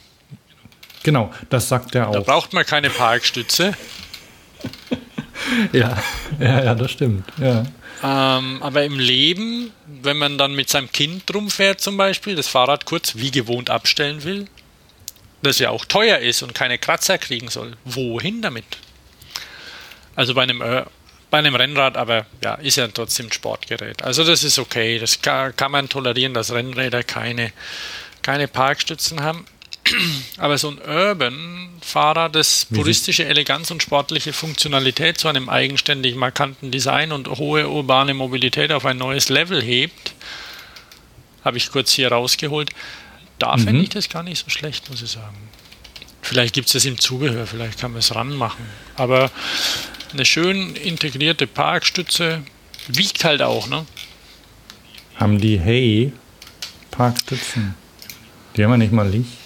Speaker 1: genau, das sagt er
Speaker 2: Da
Speaker 1: auch.
Speaker 2: braucht man keine Parkstütze.
Speaker 1: Ja, ja, ja, das stimmt. Ja.
Speaker 2: Ähm, aber im Leben, wenn man dann mit seinem Kind rumfährt zum Beispiel, das Fahrrad kurz wie gewohnt abstellen will, das ja auch teuer ist und keine Kratzer kriegen soll, wohin damit? Also bei einem, bei einem Rennrad, aber ja, ist ja trotzdem ein Sportgerät. Also das ist okay, das kann, kann man tolerieren, dass Rennräder keine, keine Parkstützen haben. Aber so ein Urban-Fahrer, das puristische Eleganz und sportliche Funktionalität zu einem eigenständig markanten Design und hohe urbane Mobilität auf ein neues Level hebt, habe ich kurz hier rausgeholt. Da fände ich das gar nicht so schlecht, muss ich sagen. Vielleicht gibt es das im Zubehör, vielleicht kann man es ranmachen. Aber eine schön integrierte Parkstütze wiegt halt auch, ne?
Speaker 1: Haben die Hey Parkstützen? Die haben ja nicht mal Licht.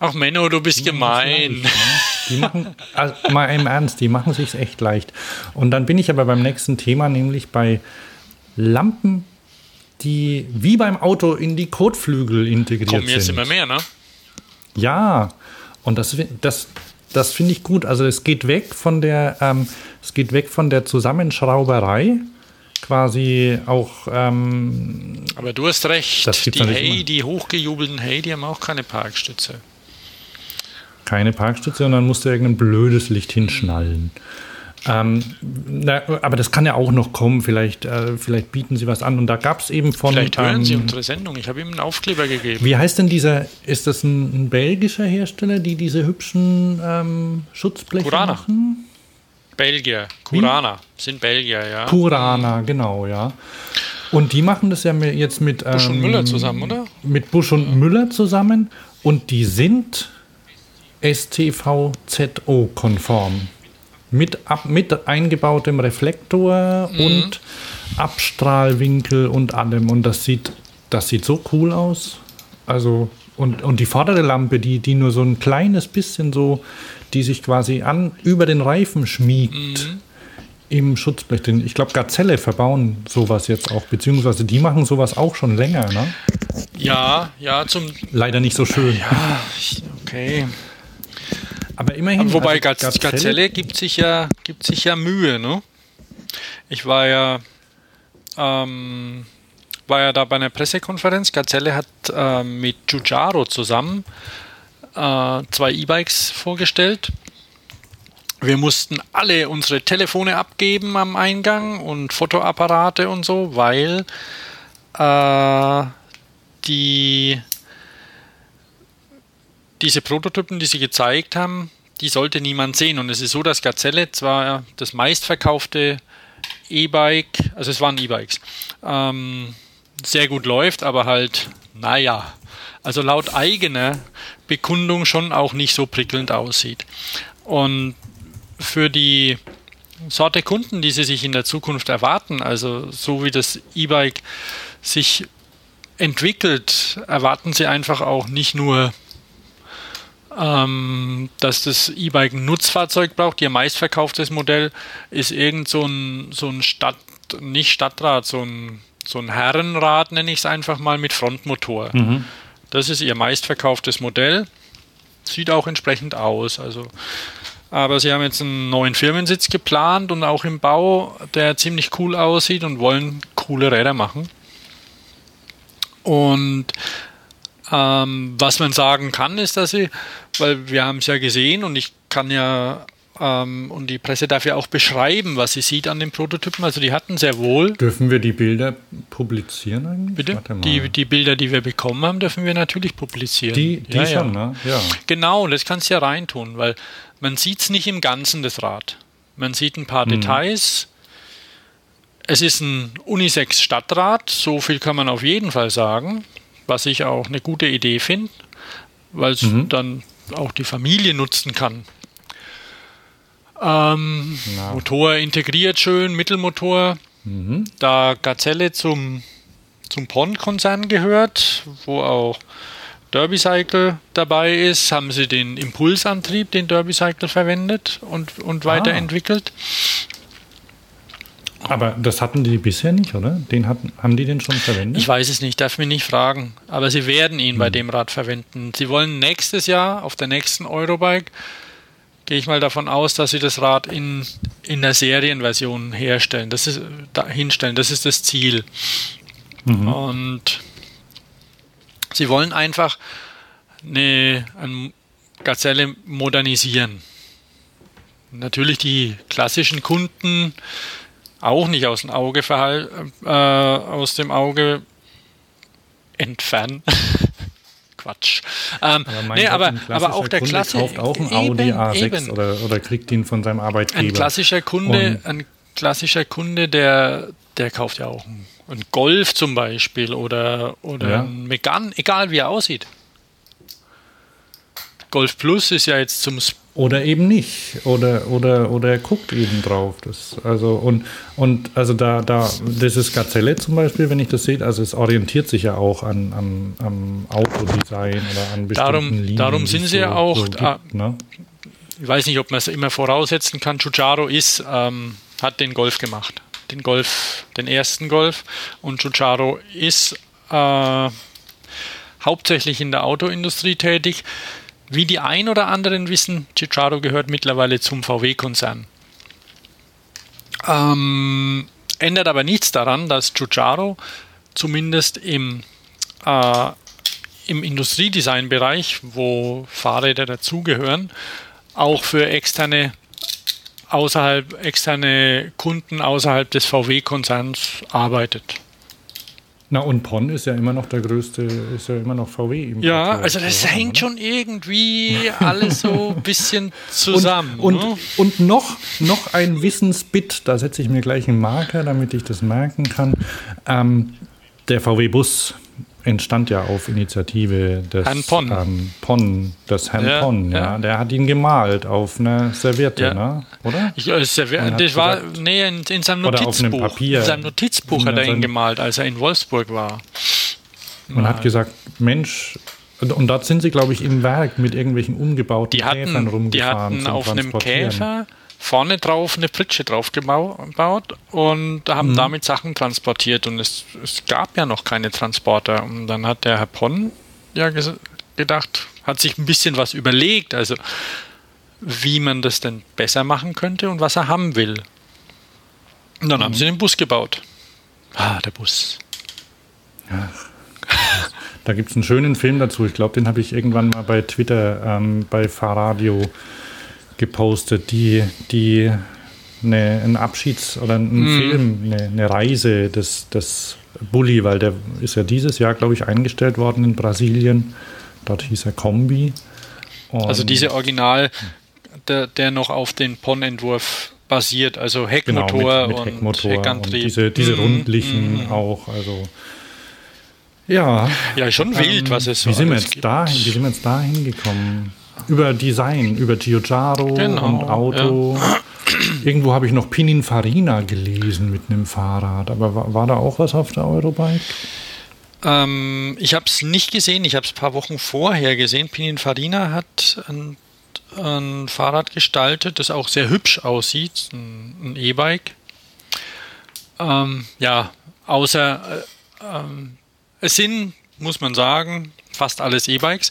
Speaker 2: Ach Menno, du bist gemein.
Speaker 1: Die machen, also mal im Ernst, die machen sich's echt leicht. Und dann bin ich aber beim nächsten Thema, nämlich bei Lampen, die wie beim Auto in die Kotflügel integriert
Speaker 2: Kommen jetzt
Speaker 1: sind.
Speaker 2: immer mehr, ne?
Speaker 1: Ja, und das, das, das finde ich gut. Also es geht weg von der, ähm, es geht weg von der Zusammenschrauberei, quasi auch ähm,
Speaker 2: Aber du hast recht. Die Hey,
Speaker 1: immer.
Speaker 2: die hochgejubelten Hey, die haben auch keine Parkstütze.
Speaker 1: keine Parkstütze, sondern musste irgendein blödes Licht hinschnallen. Ähm, na, aber das kann ja auch noch kommen. Vielleicht, äh, vielleicht bieten sie was an. Und da gab es eben von.
Speaker 2: Vielleicht hören Sie
Speaker 1: ähm,
Speaker 2: unsere Sendung. Ich habe ihm einen Aufkleber gegeben.
Speaker 1: Wie heißt denn dieser? Ist das ein, ein belgischer Hersteller, die diese hübschen ähm, Schutzbleche
Speaker 2: Kurana.
Speaker 1: machen?
Speaker 2: Belgier, Kurana, sind Belgier, ja.
Speaker 1: Purana, genau, ja. Und die machen das ja jetzt mit
Speaker 2: Busch und
Speaker 1: ähm,
Speaker 2: Müller zusammen, oder?
Speaker 1: Mit Busch und Müller zusammen. Und die sind STVZO-konform. Mit, ab, mit eingebautem Reflektor
Speaker 2: Mhm.
Speaker 1: und Abstrahlwinkel und allem. Und das sieht, das sieht so cool aus. Also, und, und die vordere Lampe, die, die nur so ein kleines bisschen so, die sich quasi an über den Reifen schmiegt
Speaker 2: Mhm.
Speaker 1: im Schutzblech drin. Ich glaube, Gazelle verbauen sowas jetzt auch, beziehungsweise die machen sowas auch schon länger, ne?
Speaker 2: Ja, ja, zum.
Speaker 1: Leider nicht so schön.
Speaker 2: Ja, ich- okay.
Speaker 1: Aber immerhin.
Speaker 2: Wobei
Speaker 1: also
Speaker 2: Gaz Gazelle gibt sich ja, gibt sich ja Mühe, ne? Ich war ja, ähm, war ja da bei einer Pressekonferenz. Gazelle hat äh, mit Giugiaro zusammen äh, zwei E-Bikes vorgestellt. Wir mussten alle unsere Telefone abgeben am Eingang und Fotoapparate und so, weil äh, die diese Prototypen, die sie gezeigt haben, die sollte niemand sehen. Und es ist so, dass Gazelle zwar das meistverkaufte E-Bike, also es waren E-Bikes, ähm, sehr gut läuft, aber halt, naja, also laut eigener Bekundung schon auch nicht so prickelnd aussieht. Und für die Sorte Kunden, die sie sich in der Zukunft erwarten, also so wie das E-Bike sich entwickelt, erwarten sie einfach auch nicht nur ähm, dass das E-Bike ein Nutzfahrzeug braucht. Ihr meistverkauftes Modell ist irgend so ein, so ein Stadt, nicht Stadtrad, so ein, so ein Herrenrad, nenne ich es einfach mal, mit Frontmotor.
Speaker 1: Mhm.
Speaker 2: Das ist ihr meistverkauftes Modell. Sieht auch entsprechend aus. Also, aber sie haben jetzt einen neuen Firmensitz geplant und auch im Bau, der ziemlich cool aussieht und wollen coole Räder machen. Und ähm, was man sagen kann, ist, dass sie, weil wir haben es ja gesehen und ich kann ja ähm, und die Presse darf ja auch beschreiben, was sie sieht an den Prototypen. Also die hatten sehr wohl.
Speaker 1: Dürfen wir die Bilder publizieren eigentlich?
Speaker 2: Bitte? Die, die Bilder, die wir bekommen haben, dürfen wir natürlich publizieren.
Speaker 1: die, die
Speaker 2: ja,
Speaker 1: schon,
Speaker 2: ja.
Speaker 1: ne? Ja.
Speaker 2: Genau, das kannst du ja reintun, weil man sieht es nicht im Ganzen, das Rad. Man sieht ein paar
Speaker 1: Mhm.
Speaker 2: Details. Es ist ein Unisex-Stadtrad, so viel kann man auf jeden Fall sagen, was ich auch eine gute Idee finde, weil es
Speaker 1: Mhm.
Speaker 2: dann auch die Familie nutzen kann. Ähm,
Speaker 1: Na.
Speaker 2: Motor integriert schön, Mittelmotor,
Speaker 1: Mhm.
Speaker 2: da Gazelle zum, zum PON-Konzern gehört, wo auch Derby Cycle dabei ist, haben sie den Impulsantrieb, den Derby Cycle verwendet und, und weiterentwickelt.
Speaker 1: Aber das hatten die bisher nicht, oder? Den hatten, haben die den schon verwendet?
Speaker 2: Ich weiß es nicht, darf mich nicht fragen, aber sie werden ihn bei dem Rad verwenden. Sie wollen nächstes Jahr auf der nächsten Eurobike, gehe ich mal davon aus, dass sie das Rad in, in der Serienversion herstellen. Das ist da, hinstellen, das ist das Ziel. Und sie wollen einfach eine, eine Gazelle modernisieren. Natürlich die klassischen Kunden auch nicht aus dem Auge äh, aus dem Auge entfernen. Quatsch. Ähm,
Speaker 1: mein
Speaker 2: nee,
Speaker 1: Gott,
Speaker 2: aber, aber auch der
Speaker 1: Kunde
Speaker 2: Klasse
Speaker 1: kauft auch einen
Speaker 2: eben,
Speaker 1: Audi A6
Speaker 2: eben.
Speaker 1: Oder, oder kriegt ihn von seinem Arbeitgeber.
Speaker 2: Ein klassischer Kunde,
Speaker 1: Und-
Speaker 2: ein klassischer Kunde, der, der kauft ja auch einen, einen Golf zum Beispiel oder, oder
Speaker 1: Ja.
Speaker 2: einen Megane, egal wie er aussieht. Golf Plus ist ja jetzt zum
Speaker 1: Oder eben nicht. Oder, oder, oder er guckt eben drauf. Das, also, und, und also da, da, dieses Gazelle zum Beispiel, wenn ich das sehe, also es orientiert sich ja auch an, an, am Autodesign oder an bestimmten
Speaker 2: Darum-
Speaker 1: Linien.
Speaker 2: darum sind sie ja auch
Speaker 1: gibt,
Speaker 2: da-
Speaker 1: ne?
Speaker 2: ich weiß nicht, ob man es immer voraussetzen kann. Giugiaro ist, ähm, hat den Golf gemacht. Den Golf, den ersten Golf. Und Giugiaro ist äh, hauptsächlich in der Autoindustrie tätig. Wie die ein oder anderen wissen, Giugiaro gehört mittlerweile zum VW-Konzern. Ähm, ändert aber nichts daran, dass Giugiaro zumindest im, äh, im Industriedesign-Bereich, wo Fahrräder dazugehören, auch für externe außerhalb externe Kunden außerhalb des VW-Konzerns arbeitet.
Speaker 1: Na und PON ist ja immer noch der größte, ist ja immer noch VW.
Speaker 2: Ja, also das
Speaker 1: oder?
Speaker 2: hängt schon irgendwie alles so ein bisschen zusammen.
Speaker 1: Und,
Speaker 2: ne?
Speaker 1: und, und noch, noch ein Wissensbit, da setze ich mir gleich einen Marker, damit ich das merken kann. Ähm, der VW-Bus entstand ja auf Initiative des
Speaker 2: Herrn Ponn.
Speaker 1: Ähm, Ponn, des Herrn
Speaker 2: Ja,
Speaker 1: Ponn. Ja.
Speaker 2: ja.
Speaker 1: Der hat ihn gemalt auf einer Serviette,
Speaker 2: Ja.
Speaker 1: ne? oder?
Speaker 2: Ich, äh,
Speaker 1: hat
Speaker 2: das war
Speaker 1: gesagt-
Speaker 2: nee, in, in seinem
Speaker 1: Oder auf
Speaker 2: Notizbuch.
Speaker 1: Papier.
Speaker 2: In seinem Notizbuch hat er ihn gemalt, als er in Wolfsburg war.
Speaker 1: Und hat gesagt, Mensch, und, und dort sind sie, glaube ich, im Werk mit irgendwelchen umgebauten
Speaker 2: Die
Speaker 1: Käfern
Speaker 2: hatten,
Speaker 1: rumgefahren.
Speaker 2: die hatten
Speaker 1: zum
Speaker 2: auf einem. Käfer vorne drauf eine Pritsche drauf gebau- gebaut und
Speaker 1: Mhm.
Speaker 2: haben damit Sachen transportiert. Und es, es gab ja noch keine Transporter. Und dann hat der Herr Ponn ja gedacht, hat sich ein bisschen was überlegt, also wie man das denn besser machen könnte und was er haben will. Und dann haben
Speaker 1: Mhm.
Speaker 2: sie den Bus gebaut. Ah, der Bus.
Speaker 1: Da gibt es einen schönen Film dazu. Ich glaube, den habe ich irgendwann mal bei Twitter, ähm, bei Fahrradio gepostet, die, die eine, ein Abschieds- oder ein Film, eine, eine Reise des, des Bulli, weil der ist ja dieses Jahr, glaube ich, eingestellt worden in Brasilien. Dort hieß er Kombi. Und
Speaker 2: Also diese Original, der, der noch auf den Pon-Entwurf basiert, also
Speaker 1: genau,
Speaker 2: Heckmotor
Speaker 1: mit, mit
Speaker 2: und
Speaker 1: Heckmotor und
Speaker 2: Heckantrieb.
Speaker 1: diese, diese
Speaker 2: Mhm,
Speaker 1: rundlichen
Speaker 2: mhm.
Speaker 1: auch. Also ja.
Speaker 2: Ja, schon wild,
Speaker 1: Ähm,
Speaker 2: was es so
Speaker 1: wie sind wir
Speaker 2: alles
Speaker 1: jetzt
Speaker 2: gibt.
Speaker 1: dahin, Wie sind wir jetzt da hingekommen? Über Design, über Giugiaro
Speaker 2: Genau,
Speaker 1: und Auto. Irgendwo habe ich noch Pininfarina gelesen mit einem Fahrrad. Aber war, war da auch was auf der Eurobike?
Speaker 2: Ähm, ich habe es nicht gesehen, ich habe es ein paar Wochen vorher gesehen. Pininfarina hat ein, ein, Fahrrad gestaltet, das auch sehr hübsch aussieht, ein, ein E-Bike. Ähm, ja, außer äh, ähm, es sind, muss man sagen, fast alles E-Bikes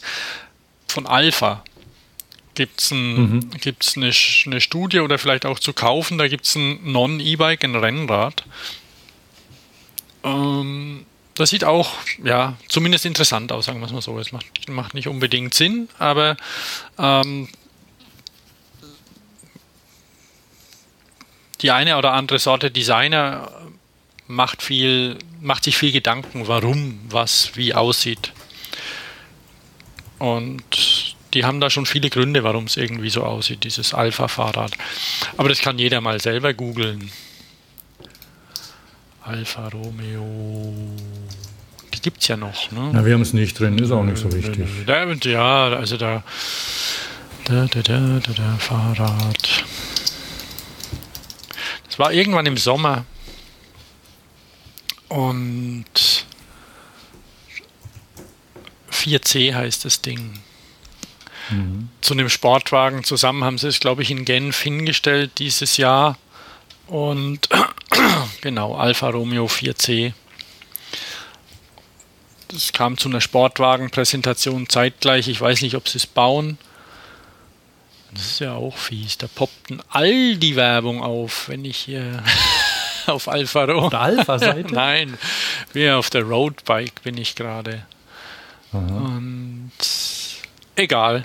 Speaker 2: von Alpha. Gibt es ein, mhm. eine, eine Studie oder vielleicht auch zu kaufen? Da gibt es ein Non-E-Bike, ein Rennrad. Ähm, das sieht auch, ja, zumindest interessant aus, sagen wir es mal so. Es macht, macht nicht unbedingt Sinn, aber ähm, die eine oder andere Sorte Designer macht viel, macht sich viel Gedanken, warum was wie aussieht. Und die haben da schon viele Gründe, warum es irgendwie so aussieht, dieses Alpha-Fahrrad. Aber das kann jeder mal selber googeln. Alfa Romeo. Die gibt es ja noch. Ne?
Speaker 1: Na, wir haben es nicht drin, ist auch nicht so wichtig.
Speaker 2: ja, also da, da, da, da, da, da, Fahrrad. Das war irgendwann im Sommer. Und 4C heißt das Ding. Mhm. Zu einem Sportwagen zusammen haben sie es, glaube ich, in Genf hingestellt dieses Jahr. Und genau, Alfa Romeo 4C. Das kam zu einer Sportwagenpräsentation zeitgleich. Ich weiß nicht, ob sie es bauen. Das ist ja auch fies. Da poppten all die Werbung auf, wenn ich hier auf Alfa Romeo. Auf
Speaker 1: der Alpha-Seite?
Speaker 2: Nein, wie auf der Roadbike bin ich gerade. Und egal.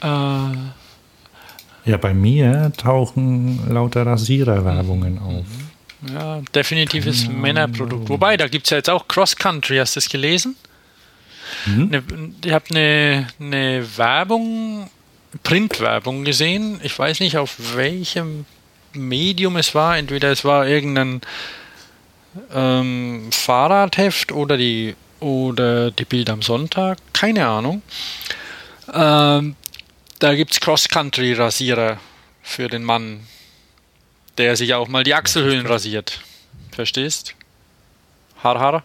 Speaker 1: Äh, ja, bei mir tauchen lauter Rasiererwerbungen mhm. auf.
Speaker 2: Ja, definitives Keine Männerprodukt. Wobei, da gibt es ja jetzt auch Cross Country, hast du das gelesen? Mhm. Ne, ich habe eine, eine Werbung, Printwerbung gesehen. Ich weiß nicht, auf welchem Medium es war. Entweder es war irgendein ähm, Fahrradheft oder die, oder die Bild am Sonntag. Keine Ahnung. Ähm, da gibt es Cross-Country-Rasierer für den Mann, der sich auch mal die Achselhöhlen rasiert. Verstehst? Har, har.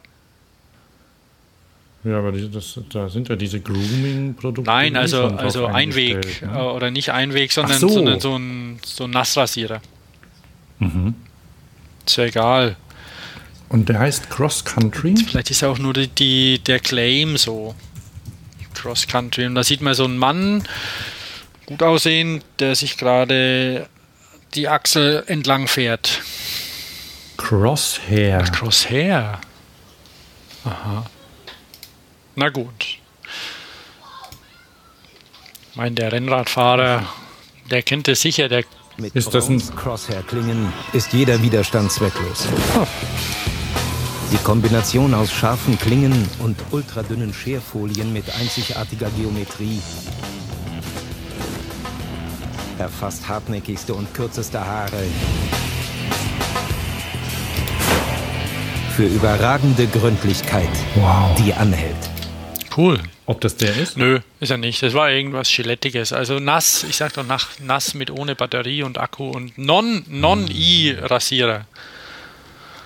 Speaker 1: Ja, aber das, da sind ja diese Grooming-Produkte.
Speaker 2: Nein, also, also Einweg ne? Äh, oder nicht Einweg, sondern, so. sondern so ein, so ein Nassrasierer. Mhm. Ist ja egal.
Speaker 1: Und der heißt Cross Country?
Speaker 2: Vielleicht ist auch nur die, die, der Claim so. Cross Country. Und da sieht man so einen Mann, gut aussehen, der sich gerade die Achsel entlang fährt.
Speaker 1: Crosshair.
Speaker 2: Crosshair. Aha. Na gut. Ich meine, der Rennradfahrer, der kennt es sicher, der
Speaker 4: mit ist das ein Crosshair-Klingen ist jeder Widerstand zwecklos. Die Kombination aus scharfen Klingen und ultradünnen Scherfolien mit einzigartiger Geometrie erfasst hartnäckigste und kürzeste Haare. Für überragende Gründlichkeit, wow. die anhält.
Speaker 2: Cool.
Speaker 1: Ob das der ist?
Speaker 2: Nö, ist er nicht. Das war irgendwas Gelettiges. Also nass, ich sag doch nach, nass mit ohne Batterie und Akku und Non-I-Rasierer.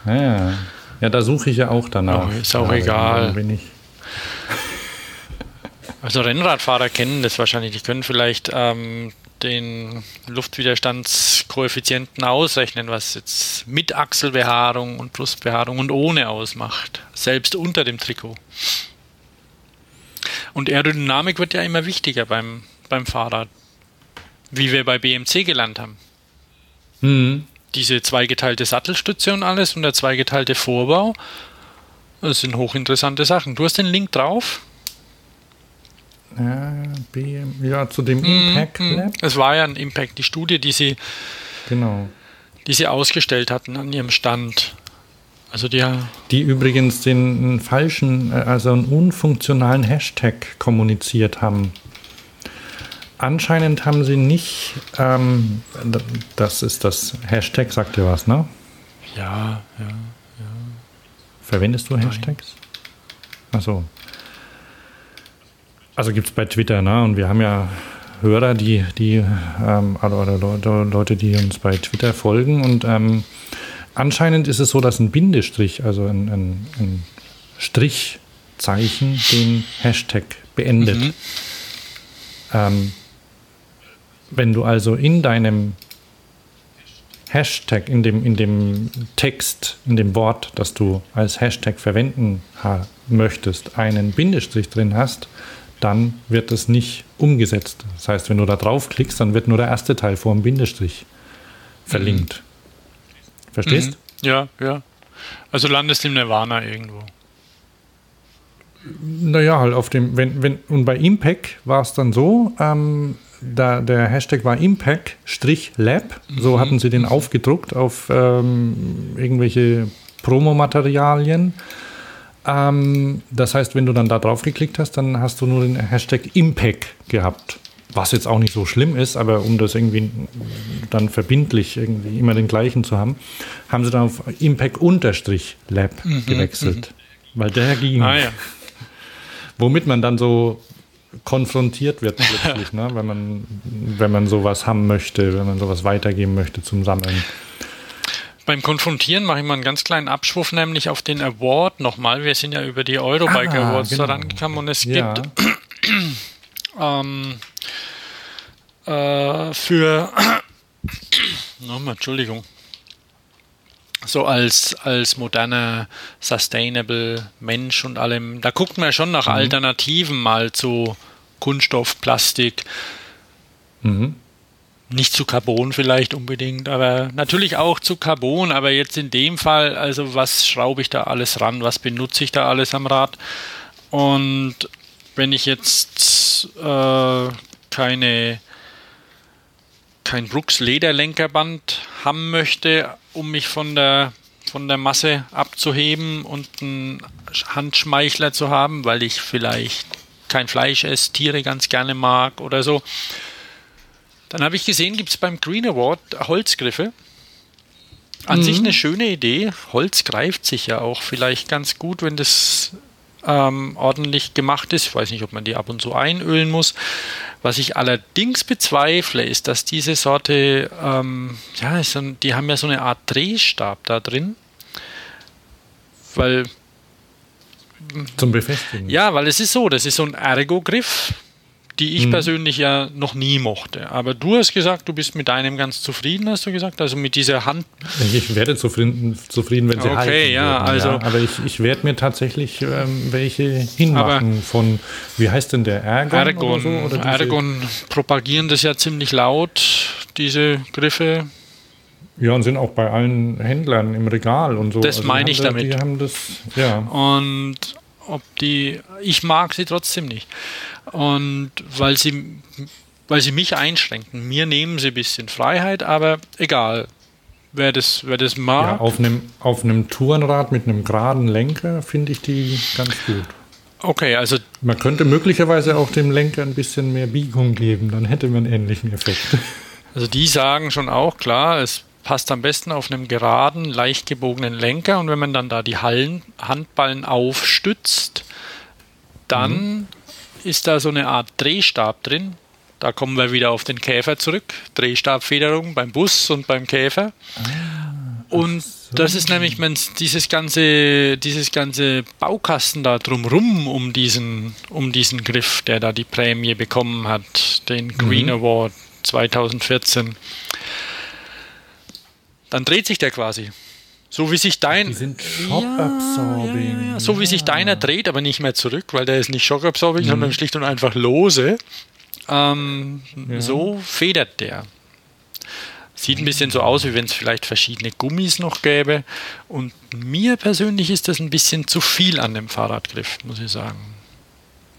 Speaker 1: Non ja, ja, da suche ich ja auch danach.
Speaker 2: Oh, ist auch egal. Bin ich also Rennradfahrer kennen das wahrscheinlich. Die können vielleicht ähm, den Luftwiderstandskoeffizienten ausrechnen, was jetzt mit Achselbehaarung und Brustbehaarung und ohne ausmacht, selbst unter dem Trikot. Und Aerodynamik wird ja immer wichtiger beim, beim Fahrrad, wie wir bei BMC gelernt haben. Mhm. Diese zweigeteilte Sattelstütze und alles und der zweigeteilte Vorbau, das sind hochinteressante Sachen. Du hast den Link drauf.
Speaker 1: Ja, BM, ja zu dem mhm, Impact
Speaker 2: mhm. Lab. Es war ja ein Impact, die Studie, die sie, genau. die sie ausgestellt hatten an ihrem Stand. Also die,
Speaker 1: die übrigens den falschen, äh, also einen unfunktionalen Hashtag kommuniziert haben. Anscheinend haben sie nicht, ähm, das ist das Hashtag, sagt ihr was, ne?
Speaker 2: Ja, ja, ja.
Speaker 1: Verwendest du Hashtags? Achso. Also gibt es bei Twitter, ne? Und wir haben ja Hörer, die, die ähm, oder, oder, Leute, die uns bei Twitter folgen. Und ähm, anscheinend ist es so, dass ein Bindestrich, also ein, ein, ein Strichzeichen den Hashtag beendet. Mhm. Ähm, wenn du also in deinem Hashtag, in dem, in dem Text, in dem Wort, das du als Hashtag verwenden möchtest, einen Bindestrich drin hast, dann wird es nicht umgesetzt. Das heißt, wenn du da draufklickst, dann wird nur der erste Teil vor dem Bindestrich verlinkt. Mhm. Verstehst?
Speaker 2: Mhm. Ja, ja. Also landest im Nirvana irgendwo.
Speaker 1: Naja, halt auf dem, wenn, wenn, und bei Impact war es dann so, ähm, da, der Hashtag war Impact-Lab, so mhm. hatten sie den aufgedruckt auf ähm, irgendwelche Promomaterialien. Ähm, das heißt, wenn du dann da drauf geklickt hast, dann hast du nur den Hashtag Impact gehabt. Was jetzt auch nicht so schlimm ist, aber um das irgendwie dann verbindlich irgendwie immer den gleichen zu haben, haben sie dann auf Impact-Lab mhm, gewechselt. Mhm. Weil der ging. Ah, ja. Womit man dann so konfrontiert wird plötzlich, ne? wenn, man, wenn man sowas haben möchte, wenn man sowas weitergeben möchte zum Sammeln.
Speaker 2: Beim Konfrontieren mache ich mal einen ganz kleinen Abschwurf, nämlich auf den Award nochmal. Wir sind ja über die Eurobike ah, Awards genau. da rangekommen und es ja. gibt ähm, äh, für nochmal, Entschuldigung. So als, als moderner, sustainable Mensch und allem, da guckt man schon nach mhm. Alternativen mal zu Kunststoff, Plastik. Mhm. Nicht zu Carbon vielleicht unbedingt, aber natürlich auch zu Carbon. Aber jetzt in dem Fall, also was schraube ich da alles ran? Was benutze ich da alles am Rad? Und wenn ich jetzt äh, keine kein Brooks Lederlenkerband haben möchte, um mich von der von der Masse abzuheben und einen Handschmeichler zu haben, weil ich vielleicht kein Fleisch esse, Tiere ganz gerne mag oder so, dann habe ich gesehen, gibt es beim Green Award Holzgriffe. An mhm. sich eine schöne Idee. Holz greift sich ja auch vielleicht ganz gut, wenn das ähm, ordentlich gemacht ist. Ich weiß nicht, ob man die ab und zu einölen muss. Was ich allerdings bezweifle, ist, dass diese Sorte, ähm, ja, die haben ja so eine Art Drehstab da drin. Weil
Speaker 1: zum Befestigen.
Speaker 2: Ja, weil es ist so, das ist so ein Ergo-Griff, die ich hm. persönlich ja noch nie mochte. Aber du hast gesagt, du bist mit deinem ganz zufrieden, hast du gesagt? Also mit dieser Hand.
Speaker 1: Ich werde zufrieden, zufrieden wenn sie okay, halten. Okay, ja, würden, also. Ja. Aber ich, ich werde mir tatsächlich ähm, welche hinmachen von, wie heißt denn der Ergon?
Speaker 2: Ergon, oder so, oder Ergon propagieren das ja ziemlich laut, diese Griffe.
Speaker 1: Ja, und sind auch bei allen Händlern im Regal und so.
Speaker 2: Das also meine ich da, damit.
Speaker 1: Die haben das, ja.
Speaker 2: Und ob die, ich mag sie trotzdem nicht. Und weil sie, weil sie mich einschränken. Mir nehmen sie ein bisschen Freiheit, aber egal. Wer das, wer das mag. Ja,
Speaker 1: auf einem, auf einem Tourenrad mit einem geraden Lenker finde ich die ganz gut.
Speaker 2: Okay, also.
Speaker 1: Man könnte möglicherweise auch dem Lenker ein bisschen mehr Biegung geben, dann hätte man ähnlichen Effekt.
Speaker 2: Also die sagen schon auch, klar, es passt am besten auf einem geraden, leicht gebogenen Lenker und wenn man dann da die Hallen, Handballen aufstützt, dann mhm. ist da so eine Art Drehstab drin. Da kommen wir wieder auf den Käfer zurück. Drehstabfederung beim Bus und beim Käfer. Ah, und so. das ist nämlich wenn dieses ganze, dieses ganze Baukasten da drumrum um diesen, um diesen Griff, der da die Prämie bekommen hat, den Green mhm. Award 2014 dann dreht sich der quasi. So wie sich dein.
Speaker 1: Die sind Shock-Absorbing. Ja, ja,
Speaker 2: so wie sich deiner dreht, aber nicht mehr zurück, weil der ist nicht Shock-Absorbing, mhm. sondern schlicht und einfach lose. Ähm, so federt der. Sieht ein bisschen so aus, wie wenn es vielleicht verschiedene Gummis noch gäbe. Und mir persönlich ist das ein bisschen zu viel an dem Fahrradgriff, muss ich sagen.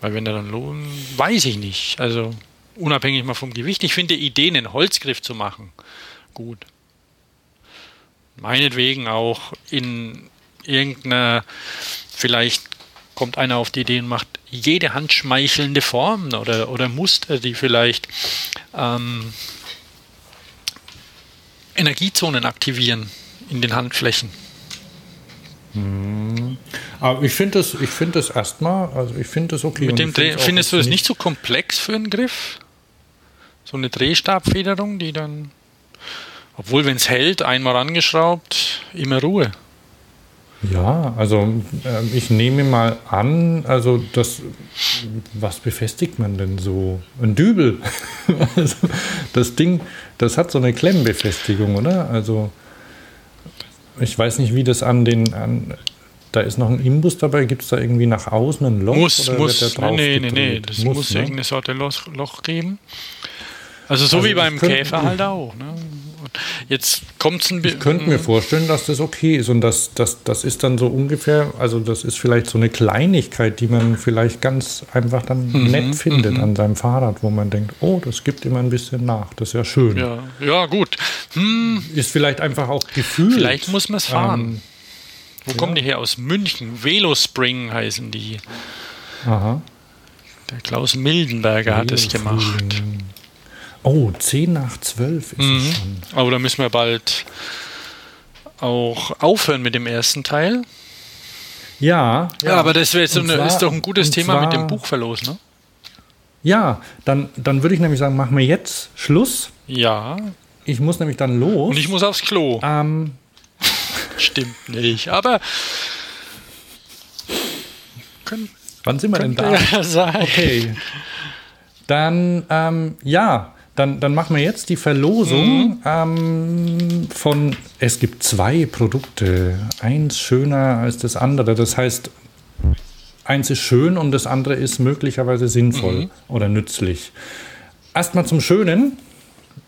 Speaker 2: Weil wenn der dann lohnt, weiß ich nicht. Also unabhängig mal vom Gewicht. Ich finde die Idee, einen Holzgriff zu machen, gut meinetwegen auch in irgendeiner, vielleicht kommt einer auf die Idee und macht jede handschmeichelnde Form oder, oder Muster, die vielleicht ähm, Energiezonen aktivieren in den Handflächen.
Speaker 1: Hm. Aber ich finde das, ich finde das erstmal, also ich finde das okay.
Speaker 2: Mit dem findest du das nicht so komplex für einen Griff? So eine Drehstabfederung, die dann obwohl, wenn es hält, einmal angeschraubt, immer Ruhe.
Speaker 1: Ja, also äh, ich nehme mal an, also das, was befestigt man denn so? Ein Dübel. also das Ding, das hat so eine Klemmbefestigung, oder? Also ich weiß nicht, wie das an den, an, da ist noch ein Imbus dabei, gibt es da irgendwie nach außen ein Loch?
Speaker 2: Muss,
Speaker 1: oder
Speaker 2: muss,
Speaker 1: wird
Speaker 2: nee, nee, nee, das muss,
Speaker 1: ne?
Speaker 2: irgendeine Sorte Loch, geben. Also so
Speaker 1: Also
Speaker 2: wie beim Käfer halt auch. Ne? Jetzt kommt es ein
Speaker 1: Ich könnte mir vorstellen, dass das okay ist und das, das, das ist dann so ungefähr, also das ist vielleicht so eine Kleinigkeit, die man vielleicht ganz einfach dann
Speaker 2: Mhm,
Speaker 1: nett findet an seinem Fahrrad, wo man denkt, oh, das gibt immer ein bisschen nach, das ist ja schön.
Speaker 2: Ja, ja, gut. Hm,
Speaker 1: Ist vielleicht einfach auch gefühlt.
Speaker 2: vielleicht muss man es fahren.
Speaker 1: Ähm,
Speaker 2: Wo kommen die her? Aus München. Velospring heißen die.
Speaker 1: aha.
Speaker 2: Der Klaus Mildenberger hat es gemacht.
Speaker 1: Oh, 10 nach 12 ist
Speaker 2: Mhm.
Speaker 1: es schon.
Speaker 2: Aber da müssen wir bald auch aufhören mit dem ersten Teil.
Speaker 1: Ja,
Speaker 2: Ja, aber das wäre jetzt so eine,
Speaker 1: zwar-
Speaker 2: ist doch ein gutes Thema mit
Speaker 1: zwar-
Speaker 2: dem Buchverlos, ne?
Speaker 1: Ja, dann, dann würde ich nämlich sagen, machen wir jetzt Schluss.
Speaker 2: Ja.
Speaker 1: Ich muss nämlich dann los.
Speaker 2: Und ich muss aufs Klo.
Speaker 1: ähm,
Speaker 2: Stimmt nicht. Aber können,
Speaker 1: wann sind wir denn da?
Speaker 2: ja.
Speaker 1: Okay. Dann, ähm, ja, dann, dann machen wir jetzt die Verlosung ähm, von, es gibt zwei Produkte, eins schöner als das andere. Das heißt, eins ist schön und das andere ist möglicherweise sinnvoll oder nützlich. Erstmal zum Schönen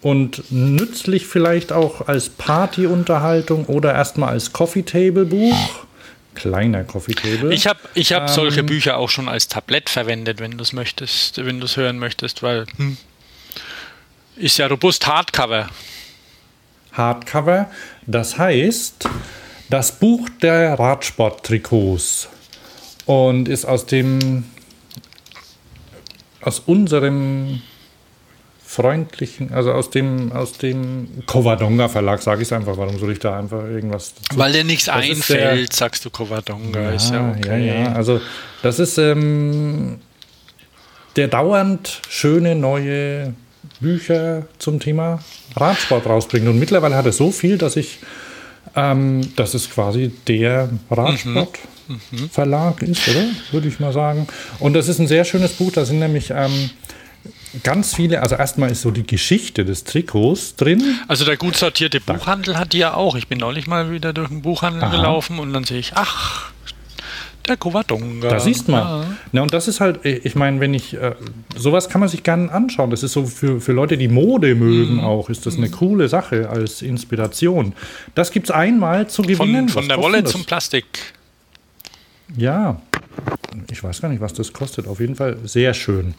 Speaker 1: und nützlich vielleicht auch als Partyunterhaltung oder erstmal als Coffee Table Buch. Kleiner Coffee Table.
Speaker 2: Ich habe ich hab
Speaker 1: Ähm,
Speaker 2: solche Bücher auch schon als Tablett verwendet, wenn du es möchtest, wenn du es hören möchtest, weil hm, ist ja robust Hardcover.
Speaker 1: Hardcover. Das heißt, das Buch der Radsport-Trikots und ist aus dem aus unserem freundlichen, also aus dem aus dem Covadonga Verlag, sage ich es einfach. Warum soll ich da einfach irgendwas dazu?
Speaker 2: Weil dir nichts
Speaker 1: Das
Speaker 2: einfällt, sagst du Covadonga. ist ja okay.
Speaker 1: ja, ja. Also das ist ähm, der dauernd schöne neue Bücher zum Thema Radsport rausbringt. Und mittlerweile hat er so viel, dass ich, ähm, dass es quasi der Radsportverlag ist, oder? Würde ich mal sagen. Und das ist ein sehr schönes Buch. Da sind nämlich ähm, ganz viele, also erstmal ist so die Geschichte des Trikots drin.
Speaker 2: Also der gut sortierte Buchhandel hat die ja auch. Ich bin neulich mal wieder durch den Buchhandel
Speaker 1: Aha.
Speaker 2: gelaufen und dann sehe ich, ach, der Covadonga.
Speaker 1: Da siehst man.
Speaker 2: Ja.
Speaker 1: Na, und das ist halt, ich meine, wenn ich, äh, sowas kann man sich gerne anschauen. Das ist so für, für Leute, die Mode mögen
Speaker 2: Mhm.
Speaker 1: auch, ist das eine coole Sache als Inspiration. Das gibt es einmal zu gewinnen.
Speaker 2: Von, von der Wolle zum Plastik.
Speaker 1: Ja, ich weiß gar nicht, was das kostet. Auf jeden Fall sehr schön.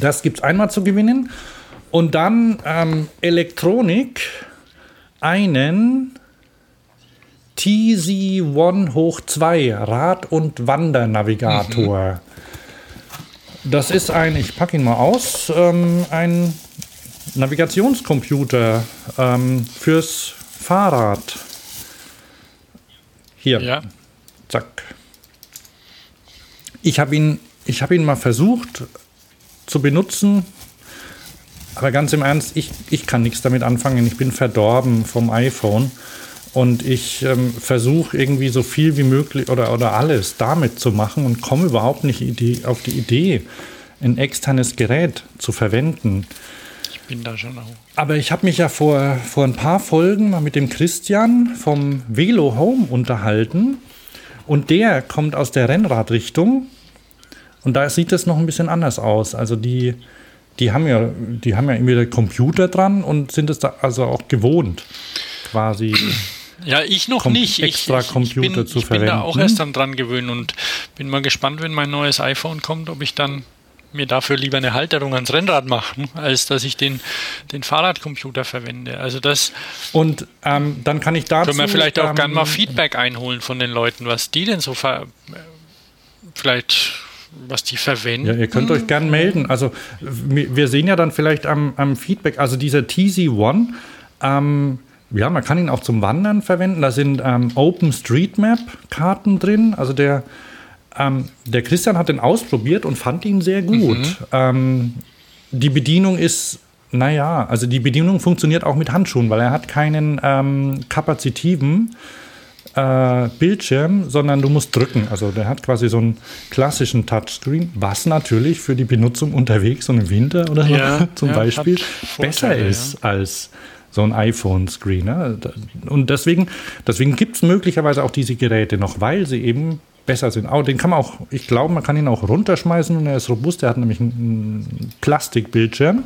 Speaker 1: Das gibt es einmal zu gewinnen. Und dann ähm, Elektronik, einen TZ1 hoch 2 Rad- und Wandernavigator. Das ist ein, ich packe ihn mal aus, ähm, ein Navigationscomputer ähm, fürs Fahrrad. Hier.
Speaker 2: Ja.
Speaker 1: Zack. Ich habe ihn, ich hab ihn mal versucht zu benutzen, aber ganz im Ernst, ich, ich kann nichts damit anfangen. Ich bin verdorben vom iPhone und ich ähm, versuche irgendwie so viel wie möglich oder, oder alles damit zu machen und komme überhaupt nicht Idee, auf die Idee, ein externes Gerät zu verwenden.
Speaker 2: Ich bin da schon auch.
Speaker 1: Aber ich habe mich ja vor, vor ein paar Folgen mal mit dem Christian vom Velo Home unterhalten. Und der kommt aus der Rennradrichtung. Und da sieht es noch ein bisschen anders aus. Also die, die haben ja, die haben ja den Computer dran und sind es da also auch gewohnt, quasi.
Speaker 2: Ja, ich noch
Speaker 1: Kom-
Speaker 2: nicht. Ich,
Speaker 1: extra
Speaker 2: ich, ich
Speaker 1: Computer
Speaker 2: bin,
Speaker 1: zu
Speaker 2: ich bin da auch
Speaker 1: verwenden.
Speaker 2: erst dann dran gewöhnt und bin mal gespannt, wenn mein neues iPhone kommt, ob ich dann mir dafür lieber eine Halterung ans Rennrad mache, als dass ich den, den Fahrradcomputer verwende. Also das
Speaker 1: Und ähm, dann kann ich dazu.
Speaker 2: können wir vielleicht auch
Speaker 1: ähm,
Speaker 2: gerne mal Feedback einholen von den Leuten, was die denn so ver vielleicht was die verwenden.
Speaker 1: Ja, ihr könnt euch gern melden. Also wir sehen ja dann vielleicht am, am Feedback, also dieser TZ1, ähm, ja, man kann ihn auch zum Wandern verwenden. Da sind ähm, OpenStreetMap-Karten drin. Also der, ähm, der Christian hat den ausprobiert und fand ihn sehr gut. Ähm, die Bedienung ist, naja, also die Bedienung funktioniert auch mit Handschuhen, weil er hat keinen ähm, kapazitiven äh, Bildschirm, sondern du musst drücken. Also der hat quasi so einen klassischen Touchscreen, was natürlich für die Benutzung unterwegs und im Winter oder so
Speaker 2: Ja,
Speaker 1: zum
Speaker 2: ja,
Speaker 1: Beispiel besser ist als so ein iPhone-Screen. Ne? Und deswegen, deswegen gibt es möglicherweise auch diese Geräte noch, weil sie eben besser sind. Auch den kann man auch, ich glaube, man kann ihn auch runterschmeißen und er ist robust. Er hat nämlich einen, Plastikbildschirm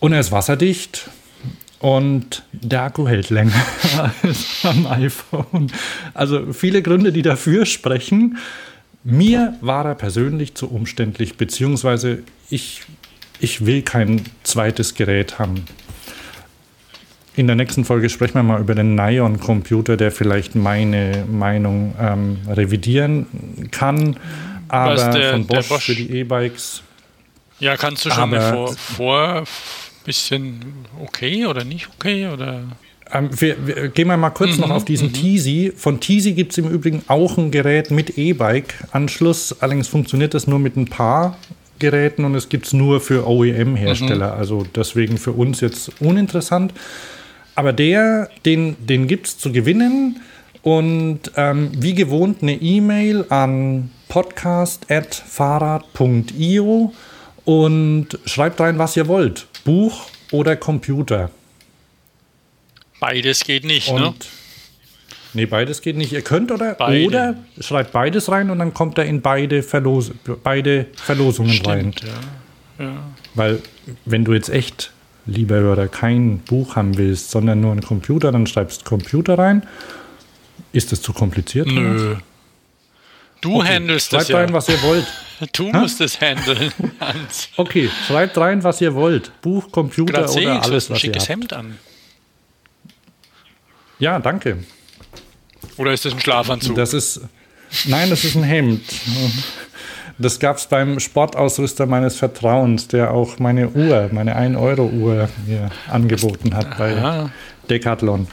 Speaker 1: und er ist wasserdicht. Und der Akku hält länger als am iPhone. Also viele Gründe, die dafür sprechen. Mir war er persönlich zu umständlich, beziehungsweise ich, ich will kein zweites Gerät haben. In der nächsten Folge sprechen wir mal über den Nion-Computer, der vielleicht meine Meinung ähm, revidieren kann. Aber
Speaker 2: der-
Speaker 1: von Bosch,
Speaker 2: Bosch?
Speaker 1: für die E-Bikes.
Speaker 2: Ja, kannst du schon eine vor, vor bisschen okay oder nicht okay oder
Speaker 1: Ähm, wir, wir, gehen wir mal kurz noch auf diesen Teasy. Von Teasy gibt es im Übrigen auch ein Gerät mit E-Bike-Anschluss. Allerdings funktioniert das nur mit ein paar Geräten und es gibt es nur für OEM-Hersteller. Also deswegen für uns jetzt uninteressant. Aber der, den, den gibt es zu gewinnen. Und ähm, wie gewohnt eine E-Mail an podcast.fahrrad.io und schreibt rein, was ihr wollt. Buch oder Computer.
Speaker 2: beides geht nicht,
Speaker 1: Und
Speaker 2: ne?
Speaker 1: Nee, beides geht nicht. Ihr könnt oder
Speaker 2: Beide.
Speaker 1: oder schreibt beides rein und dann kommt er in beide, Verlos beide Verlosungen rein.
Speaker 2: Stimmt, ja. ja.
Speaker 1: Weil wenn du jetzt echt, lieber Hörer, kein Buch haben willst, sondern nur einen Computer, dann schreibst Computer rein. Ist das zu kompliziert?
Speaker 2: Nö. Du
Speaker 1: Okay,
Speaker 2: handelst das
Speaker 1: Schreibt rein, was ihr wollt.
Speaker 2: du musst es handeln, Hans.
Speaker 1: Okay, schreibt rein, was ihr wollt. Buch, Computer
Speaker 2: sehe
Speaker 1: oder
Speaker 2: du
Speaker 1: alles, was ihr habt.
Speaker 2: Hemd an.
Speaker 1: Ja, danke.
Speaker 2: Oder ist das ein Schlafanzug?
Speaker 1: Das ist. Nein, das ist ein Hemd. Das gab es beim Sportausrüster meines Vertrauens, der auch meine Uhr, meine 1-Euro-Uhr mir angeboten hat bei
Speaker 2: Aha.
Speaker 1: Decathlon.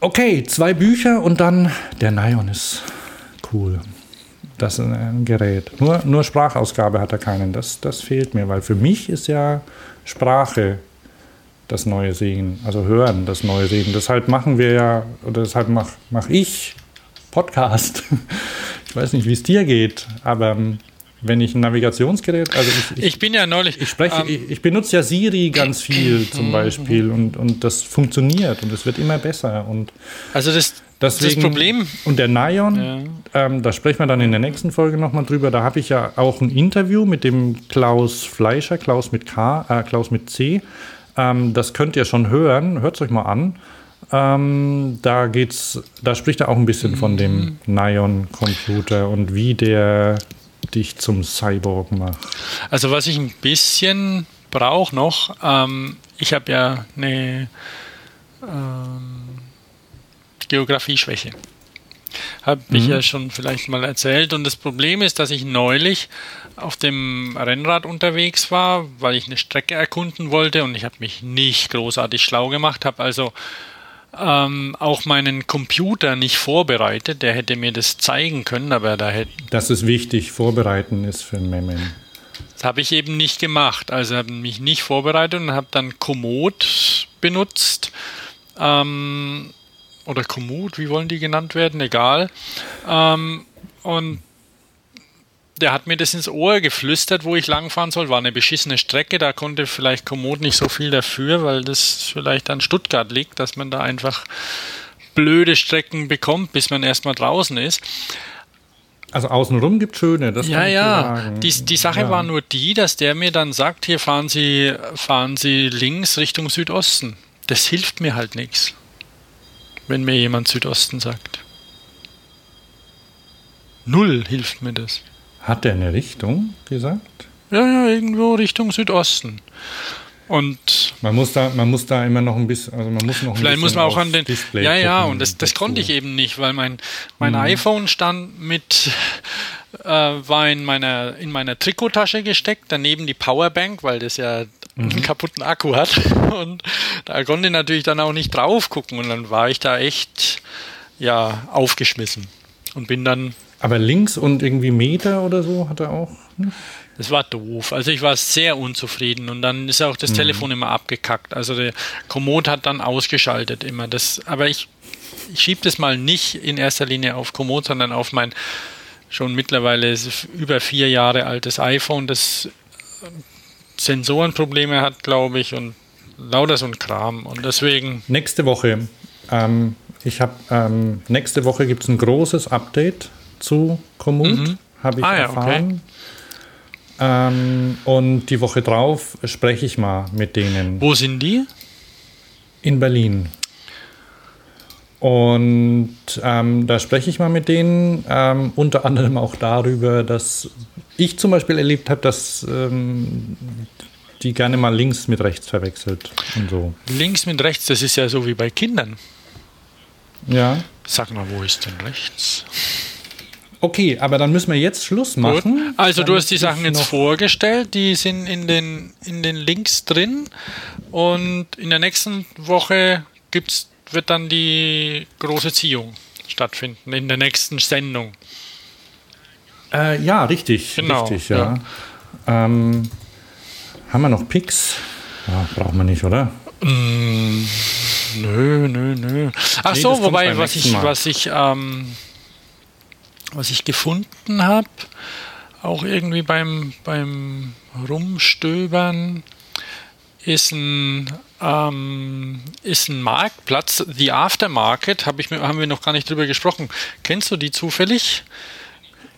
Speaker 1: Okay, zwei Bücher und dann der Nion ist cool. Das ist ein Gerät. Nur, nur Sprachausgabe hat er keinen. Das, das fehlt mir, weil für mich ist ja Sprache das neue Sehen, also Hören das neue Sehen. Deshalb machen wir ja, oder deshalb mache mach ich Podcast. Ich weiß nicht, wie es dir geht, aber ähm, wenn ich ein Navigationsgerät, also ich, ich,
Speaker 2: ich bin ja neulich.
Speaker 1: ich spreche,
Speaker 2: ähm,
Speaker 1: ich, ich benutze ja Siri ganz viel zum Beispiel und, und das funktioniert und es wird immer besser und
Speaker 2: also das,
Speaker 1: deswegen
Speaker 2: das Problem.
Speaker 1: und der Nion, ähm, da sprechen wir dann in der nächsten Folge nochmal drüber. Da habe ich ja auch ein Interview mit dem Klaus Fleischer, Klaus mit K, äh, Klaus mit C. Ähm, das könnt ihr schon hören. Hört es euch mal an. Ähm, da geht's, da spricht er auch ein bisschen von dem Nion-Computer und wie der dich zum Cyborg macht.
Speaker 2: Also was ich ein bisschen brauche noch, ähm, ich habe ja eine ähm, Geografieschwäche. Habe ich ja schon vielleicht mal erzählt. Und das Problem ist, dass ich neulich auf dem Rennrad unterwegs war, weil ich eine Strecke erkunden wollte und ich habe mich nicht großartig schlau gemacht, habe also ähm, auch meinen Computer nicht vorbereitet. Der hätte mir das zeigen können, aber da hätte
Speaker 1: Das ist wichtig. Vorbereiten ist für Memmen.
Speaker 2: das habe ich eben nicht gemacht. Also habe mich nicht vorbereitet und habe dann Komoot benutzt. Ähm, oder Komoot, wie wollen die genannt werden? Egal. Ähm, und der hat mir das ins Ohr geflüstert, wo ich langfahren soll. War eine beschissene Strecke, da konnte vielleicht Komoot nicht so viel dafür, weil das vielleicht an Stuttgart liegt, dass man da einfach blöde Strecken bekommt, bis man erstmal draußen ist.
Speaker 1: Also außenrum gibt schöne, das
Speaker 2: Ja, ja. Die, die Sache
Speaker 1: Ja.
Speaker 2: war nur die, dass der mir dann sagt, hier fahren Sie, fahren Sie links Richtung Südosten. Das hilft mir halt nichts, wenn mir jemand Südosten sagt. Null hilft mir das.
Speaker 1: Hat der eine Richtung gesagt?
Speaker 2: Ja, ja, irgendwo Richtung Südosten. Und
Speaker 1: Man muss da, man muss da immer noch ein bisschen, also man muss noch ein
Speaker 2: Vielleicht
Speaker 1: bisschen
Speaker 2: muss man auch an den.
Speaker 1: Display
Speaker 2: ja, ja, und das, das konnte ich eben nicht, weil mein, mein iPhone stand mit, äh, war in meiner, in meiner Trikottasche gesteckt, daneben die Powerbank, weil das ja einen kaputten Akku hat. Und da konnte ich natürlich dann auch nicht drauf gucken und dann war ich da echt, ja, aufgeschmissen. Und bin dann.
Speaker 1: Aber links und irgendwie Meter oder so hat er auch. Nicht?
Speaker 2: Das war doof. Also ich war sehr unzufrieden und dann ist auch das mhm. Telefon immer abgekackt. Also der Komoot hat dann ausgeschaltet immer. Das, aber ich, ich schiebe das mal nicht in erster Linie auf Komoot, sondern auf mein schon mittlerweile über vier Jahre altes iPhone, das Sensorenprobleme hat, glaube ich, und lauter so ein Kram. Und deswegen.
Speaker 1: Nächste Woche. Ähm, ich habe ähm, nächste Woche gibt es ein großes Update zu Komoot, mhm. habe ich ah, erfahren. okay. Ähm, und die Woche drauf spreche ich mal mit denen.
Speaker 2: Wo sind die?
Speaker 1: In Berlin. Und ähm, da spreche ich mal mit denen, ähm, unter anderem auch darüber, dass ich zum Beispiel erlebt habe, dass ähm, die gerne mal links mit rechts verwechselt und so.
Speaker 2: Links mit rechts, das ist ja so wie bei Kindern.
Speaker 1: Ja.
Speaker 2: Sag mal, wo ist denn rechts?
Speaker 1: Okay, aber dann müssen wir jetzt Schluss machen.
Speaker 2: Gut. Also du hast die Sachen jetzt vorgestellt, die sind in den, in den Links drin und in der nächsten Woche gibt's, wird dann die große Ziehung stattfinden, in der nächsten Sendung.
Speaker 1: Äh, ja, richtig. Genau, richtig, ja. ja. Ähm, haben wir noch Picks? Ja, braucht man nicht, oder?
Speaker 2: Mm, nö, nö, nö. Ach nee, so, wobei, was ich, was ich, ähm, was ich gefunden habe, auch irgendwie beim, beim Rumstöbern, ist ein, ähm, ist ein Marktplatz, The Aftermarket, hab ich, haben wir noch gar nicht drüber gesprochen. Kennst du die zufällig?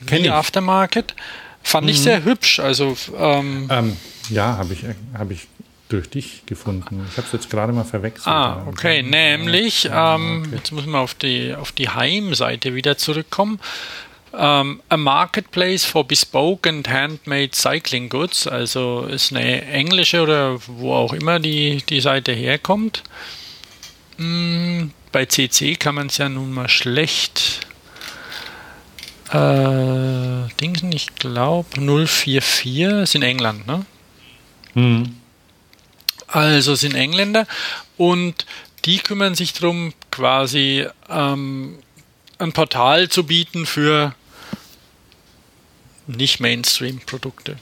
Speaker 1: Kenn The
Speaker 2: Aftermarket. Fand mhm. ich sehr hübsch. Also,
Speaker 1: ähm, ähm, ja, habe ich, hab ich durch dich gefunden. Ich habe es jetzt gerade mal verwechselt.
Speaker 2: Ah, okay. Nämlich, ähm, jetzt muss man auf die, auf die Heimseite wieder zurückkommen. Um, ähm, a marketplace for bespoke and handmade cycling goods, also ist eine englische oder wo auch immer die, die Seite herkommt. Hm, bei CC kann man es ja nun mal schlecht. Äh, Dingsen, ich glaube 044 ist in England, ne? Hm. Also sind Engländer und die kümmern sich darum, quasi ähm, ein Portal zu bieten für nicht Mainstream-Produkte.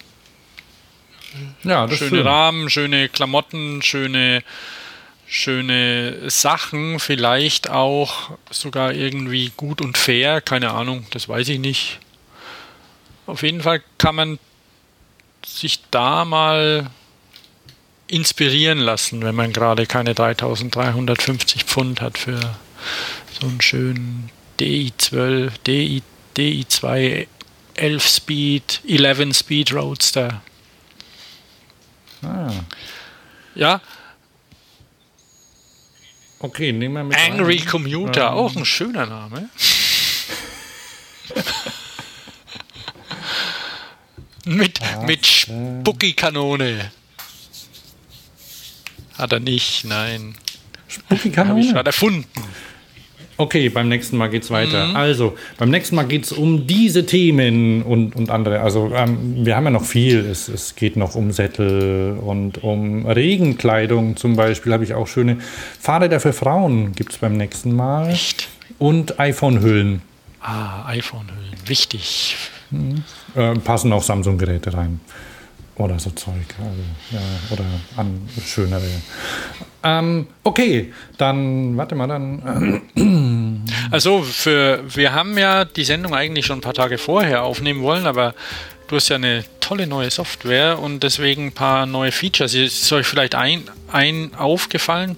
Speaker 2: Ja, schöne schön. Rahmen, schöne Klamotten, schöne, schöne Sachen, vielleicht auch sogar irgendwie gut und fair, keine Ahnung, das weiß ich nicht. Auf jeden Fall kann man sich da mal inspirieren lassen, wenn man gerade keine 3350 Pfund hat für so einen schönen DI12, DI, DI2 11 Speed, 11 Speed Roadster. Ah. Ja.
Speaker 1: Okay, nehmen wir mit.
Speaker 2: Angry rein. Commuter, ähm. auch ein schöner Name. mit, mit Spucki-Kanone. Hat er nicht, nein.
Speaker 1: Spucki-Kanone? Habe
Speaker 2: ich gerade erfunden.
Speaker 1: Okay, beim nächsten Mal geht's weiter. Mhm. Also, beim nächsten Mal geht es um diese Themen und, und andere. Also, ähm, wir haben ja noch viel. Es, es geht noch um Sättel und um Regenkleidung zum Beispiel. Habe ich auch schöne Fahrräder für Frauen gibt es beim nächsten Mal.
Speaker 2: Echt?
Speaker 1: Und iPhone-Hüllen.
Speaker 2: Ah, iPhone-Hüllen. Wichtig.
Speaker 1: Mhm. Äh, passen auch Samsung-Geräte rein. Oder so Zeug. Also, ja, oder an schönere. Ähm, okay, dann, warte mal, dann.
Speaker 2: Äh, also, für, wir haben ja die Sendung eigentlich schon ein paar Tage vorher aufnehmen wollen, aber du hast ja eine tolle neue Software und deswegen ein paar neue Features. Ist euch vielleicht ein, ein aufgefallen,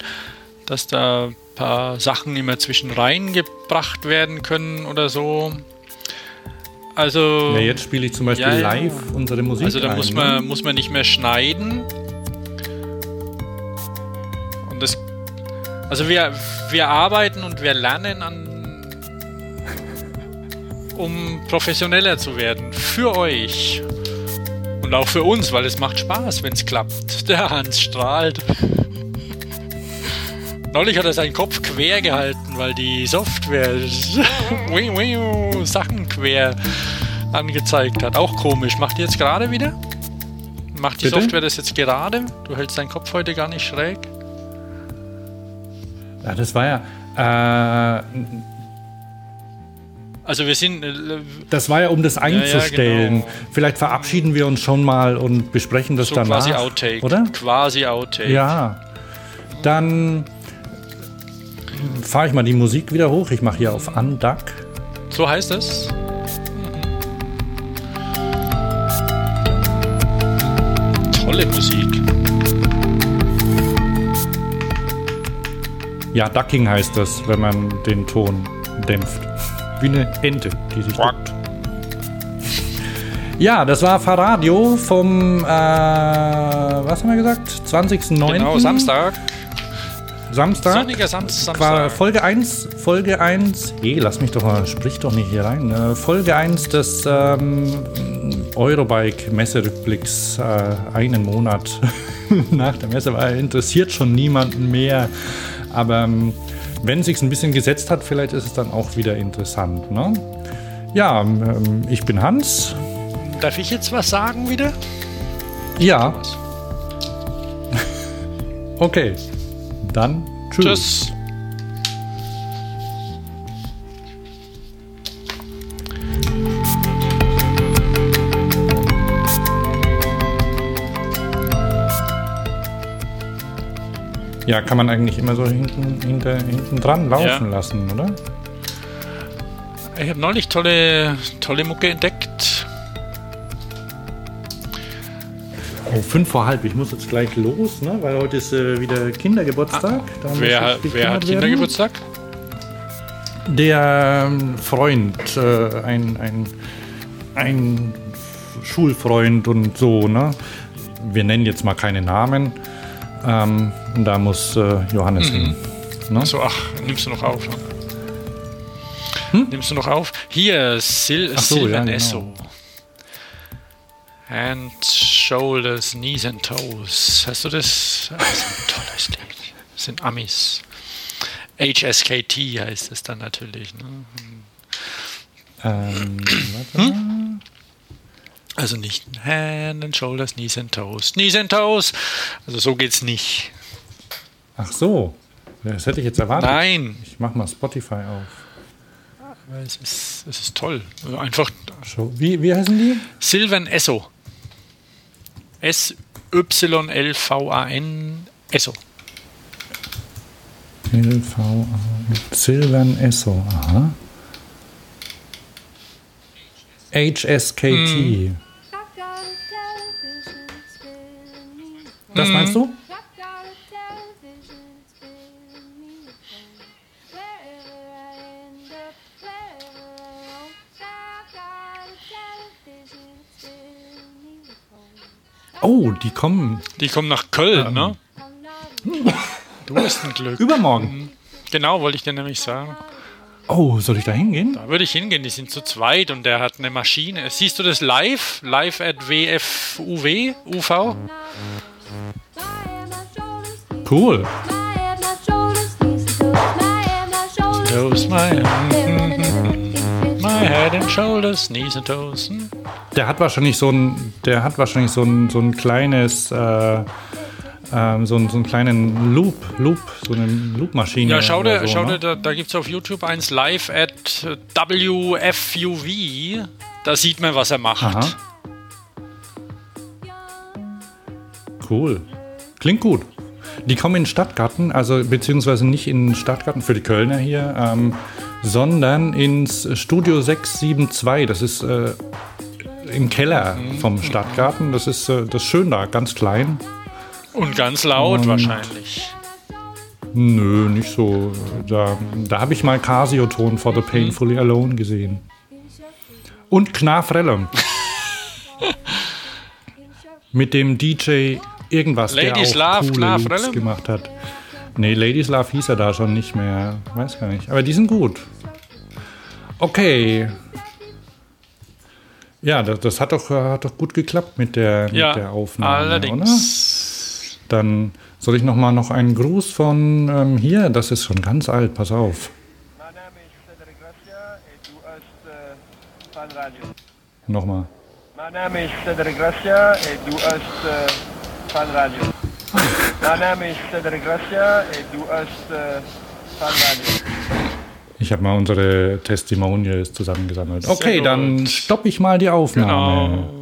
Speaker 2: dass da ein paar Sachen immer zwischen reingebracht werden können oder so? Also.
Speaker 1: Ja, jetzt spiele ich zum Beispiel ja, live unsere Musik.
Speaker 2: Also da ein, muss, man, ne? muss man nicht mehr schneiden. Und das. Also wir, wir arbeiten und wir lernen an. um professioneller zu werden. Für euch. Und auch für uns, weil es macht Spaß, wenn es klappt. Der Hans strahlt. Neulich hat er seinen Kopf quer gehalten, weil die Software Sachen quer angezeigt hat. Auch komisch. Macht die jetzt gerade wieder? Macht die Bitte? Software das jetzt gerade? Du hältst deinen Kopf heute gar nicht schräg?
Speaker 1: Ja, das war ja. Äh,
Speaker 2: Also wir sind. Äh,
Speaker 1: das war ja, um das einzustellen. Ja, ja, genau. Vielleicht verabschieden wir uns schon mal und besprechen das so danach.
Speaker 2: Quasi Outtake.
Speaker 1: Oder?
Speaker 2: Quasi Outtake.
Speaker 1: Ja. Dann fahre ich mal die Musik wieder hoch. Ich mache hier auf Unduck.
Speaker 2: So heißt es. Tolle Musik.
Speaker 1: Ja, Ducking heißt das, wenn man den Ton dämpft. Wie eine Ente, die sich duckt. Ja, das war Fahrradio vom, äh, was haben wir gesagt? 20.09.
Speaker 2: Genau, Samstag.
Speaker 1: Samstag.
Speaker 2: Sonniger Samstag.
Speaker 1: Folge 1, Folge 1, hey, lass mich doch mal, sprich doch nicht hier rein. Äh, Folge 1 des ähm, Eurobike-Messerückblicks, äh, einen Monat nach der Messe, weil interessiert schon niemanden mehr. Aber ähm, wenn es sich ein bisschen gesetzt hat, vielleicht ist es dann auch wieder interessant. Ne? Ja, ähm, ich bin Hans.
Speaker 2: Darf ich jetzt was sagen wieder?
Speaker 1: Ja. okay. Dann tschüss. Tschüss. Ja, kann man eigentlich immer so hinten, hinter, hinten dran laufen ja. lassen, oder?
Speaker 2: Ich habe neulich tolle, tolle Mucke entdeckt.
Speaker 1: Oh, fünf vor halb. Ich muss jetzt gleich los, ne? weil heute ist äh, wieder Kindergeburtstag.
Speaker 2: Ah, wer, wer hat Kindergeburtstag?
Speaker 1: Der ähm, Freund, äh, ein, ein, ein Schulfreund und so. Ne? Wir nennen jetzt mal keine Namen. Ähm, da muss äh, Johannes mhm. hin.
Speaker 2: Ne? Achso, ach, nimmst du noch auf? Hm? Nimmst du noch auf? Hier, Sil so, Silvan ja, genau. Hand, Shoulders, Knees and Toes. Hast du das? Das ist ein tolles Lied. Das sind Amis. HSKT heißt es dann natürlich. Ne? Ähm, hm? Also nicht Hand and Shoulders, Knees and Toes. Knees and Toes. Also so geht's nicht.
Speaker 1: Ach so. Das hätte ich jetzt erwartet.
Speaker 2: Nein.
Speaker 1: Ich mach mal Spotify auf.
Speaker 2: Es ist, es ist toll. Also einfach.
Speaker 1: Wie, wie heißen die?
Speaker 2: Sylvan Esso. S-Y-L-V-A-N Esso.
Speaker 1: L-V-A. Sylvan Esso, aha. HSKT. Hm. Das meinst du? Die kommen.
Speaker 2: Die kommen nach Köln, ähm. ne? Du hast ein Glück.
Speaker 1: Übermorgen.
Speaker 2: Genau, wollte ich dir nämlich sagen.
Speaker 1: Oh, soll ich da hingehen?
Speaker 2: Da würde ich hingehen. Die sind zu zweit und der hat eine Maschine. Siehst du das live? Live at WFUW? UV?
Speaker 1: Cool.
Speaker 2: Toes my, my head and shoulders, knees and toes.
Speaker 1: Der hat wahrscheinlich so ein, der hat wahrscheinlich so ein, so ein kleines, äh, ähm, so, so einen kleinen Loop, Loop, so eine Loopmaschine.
Speaker 2: Ja, schau dir, so, schau ne? da, da gibt es auf YouTube eins live at WFUV. Da sieht man, was er macht. Aha.
Speaker 1: Cool. Klingt gut. Die kommen in Stadtgarten, also beziehungsweise nicht in Stadtgarten für die Kölner hier, ähm, sondern ins Studio 672. Das ist äh, im Keller vom Stadtgarten. Das ist, äh, das ist schön da, ganz klein.
Speaker 2: Und ganz laut Und wahrscheinlich.
Speaker 1: Nö, nicht so. Da, da habe ich mal Casio-Ton for the Painfully Alone gesehen. Und Knafrellum. Mit dem DJ irgendwas,
Speaker 2: Ladies der auch Love, coole
Speaker 1: Loops gemacht hat. Nee, Ladies Love hieß er da schon nicht mehr. Weiß gar nicht. Aber die sind gut. Okay. Ja, das, das hat, doch, hat doch gut geklappt mit der, ja, mit der Aufnahme,
Speaker 2: allerdings.
Speaker 1: oder? Dann soll ich noch mal noch einen Gruß von ähm, hier, das ist schon ganz alt, pass auf. Mein Name ist Cedric Gracia du hast äh, Fanradio. Nochmal. Mein Name ist Cedric Gracia du hast äh, Fanradio. mein Name ist Cedric Gracia du hast äh, Fanradio. Ich habe mal unsere Testimonials zusammengesammelt. Okay, dann stoppe ich mal die Aufnahme.
Speaker 2: Genau.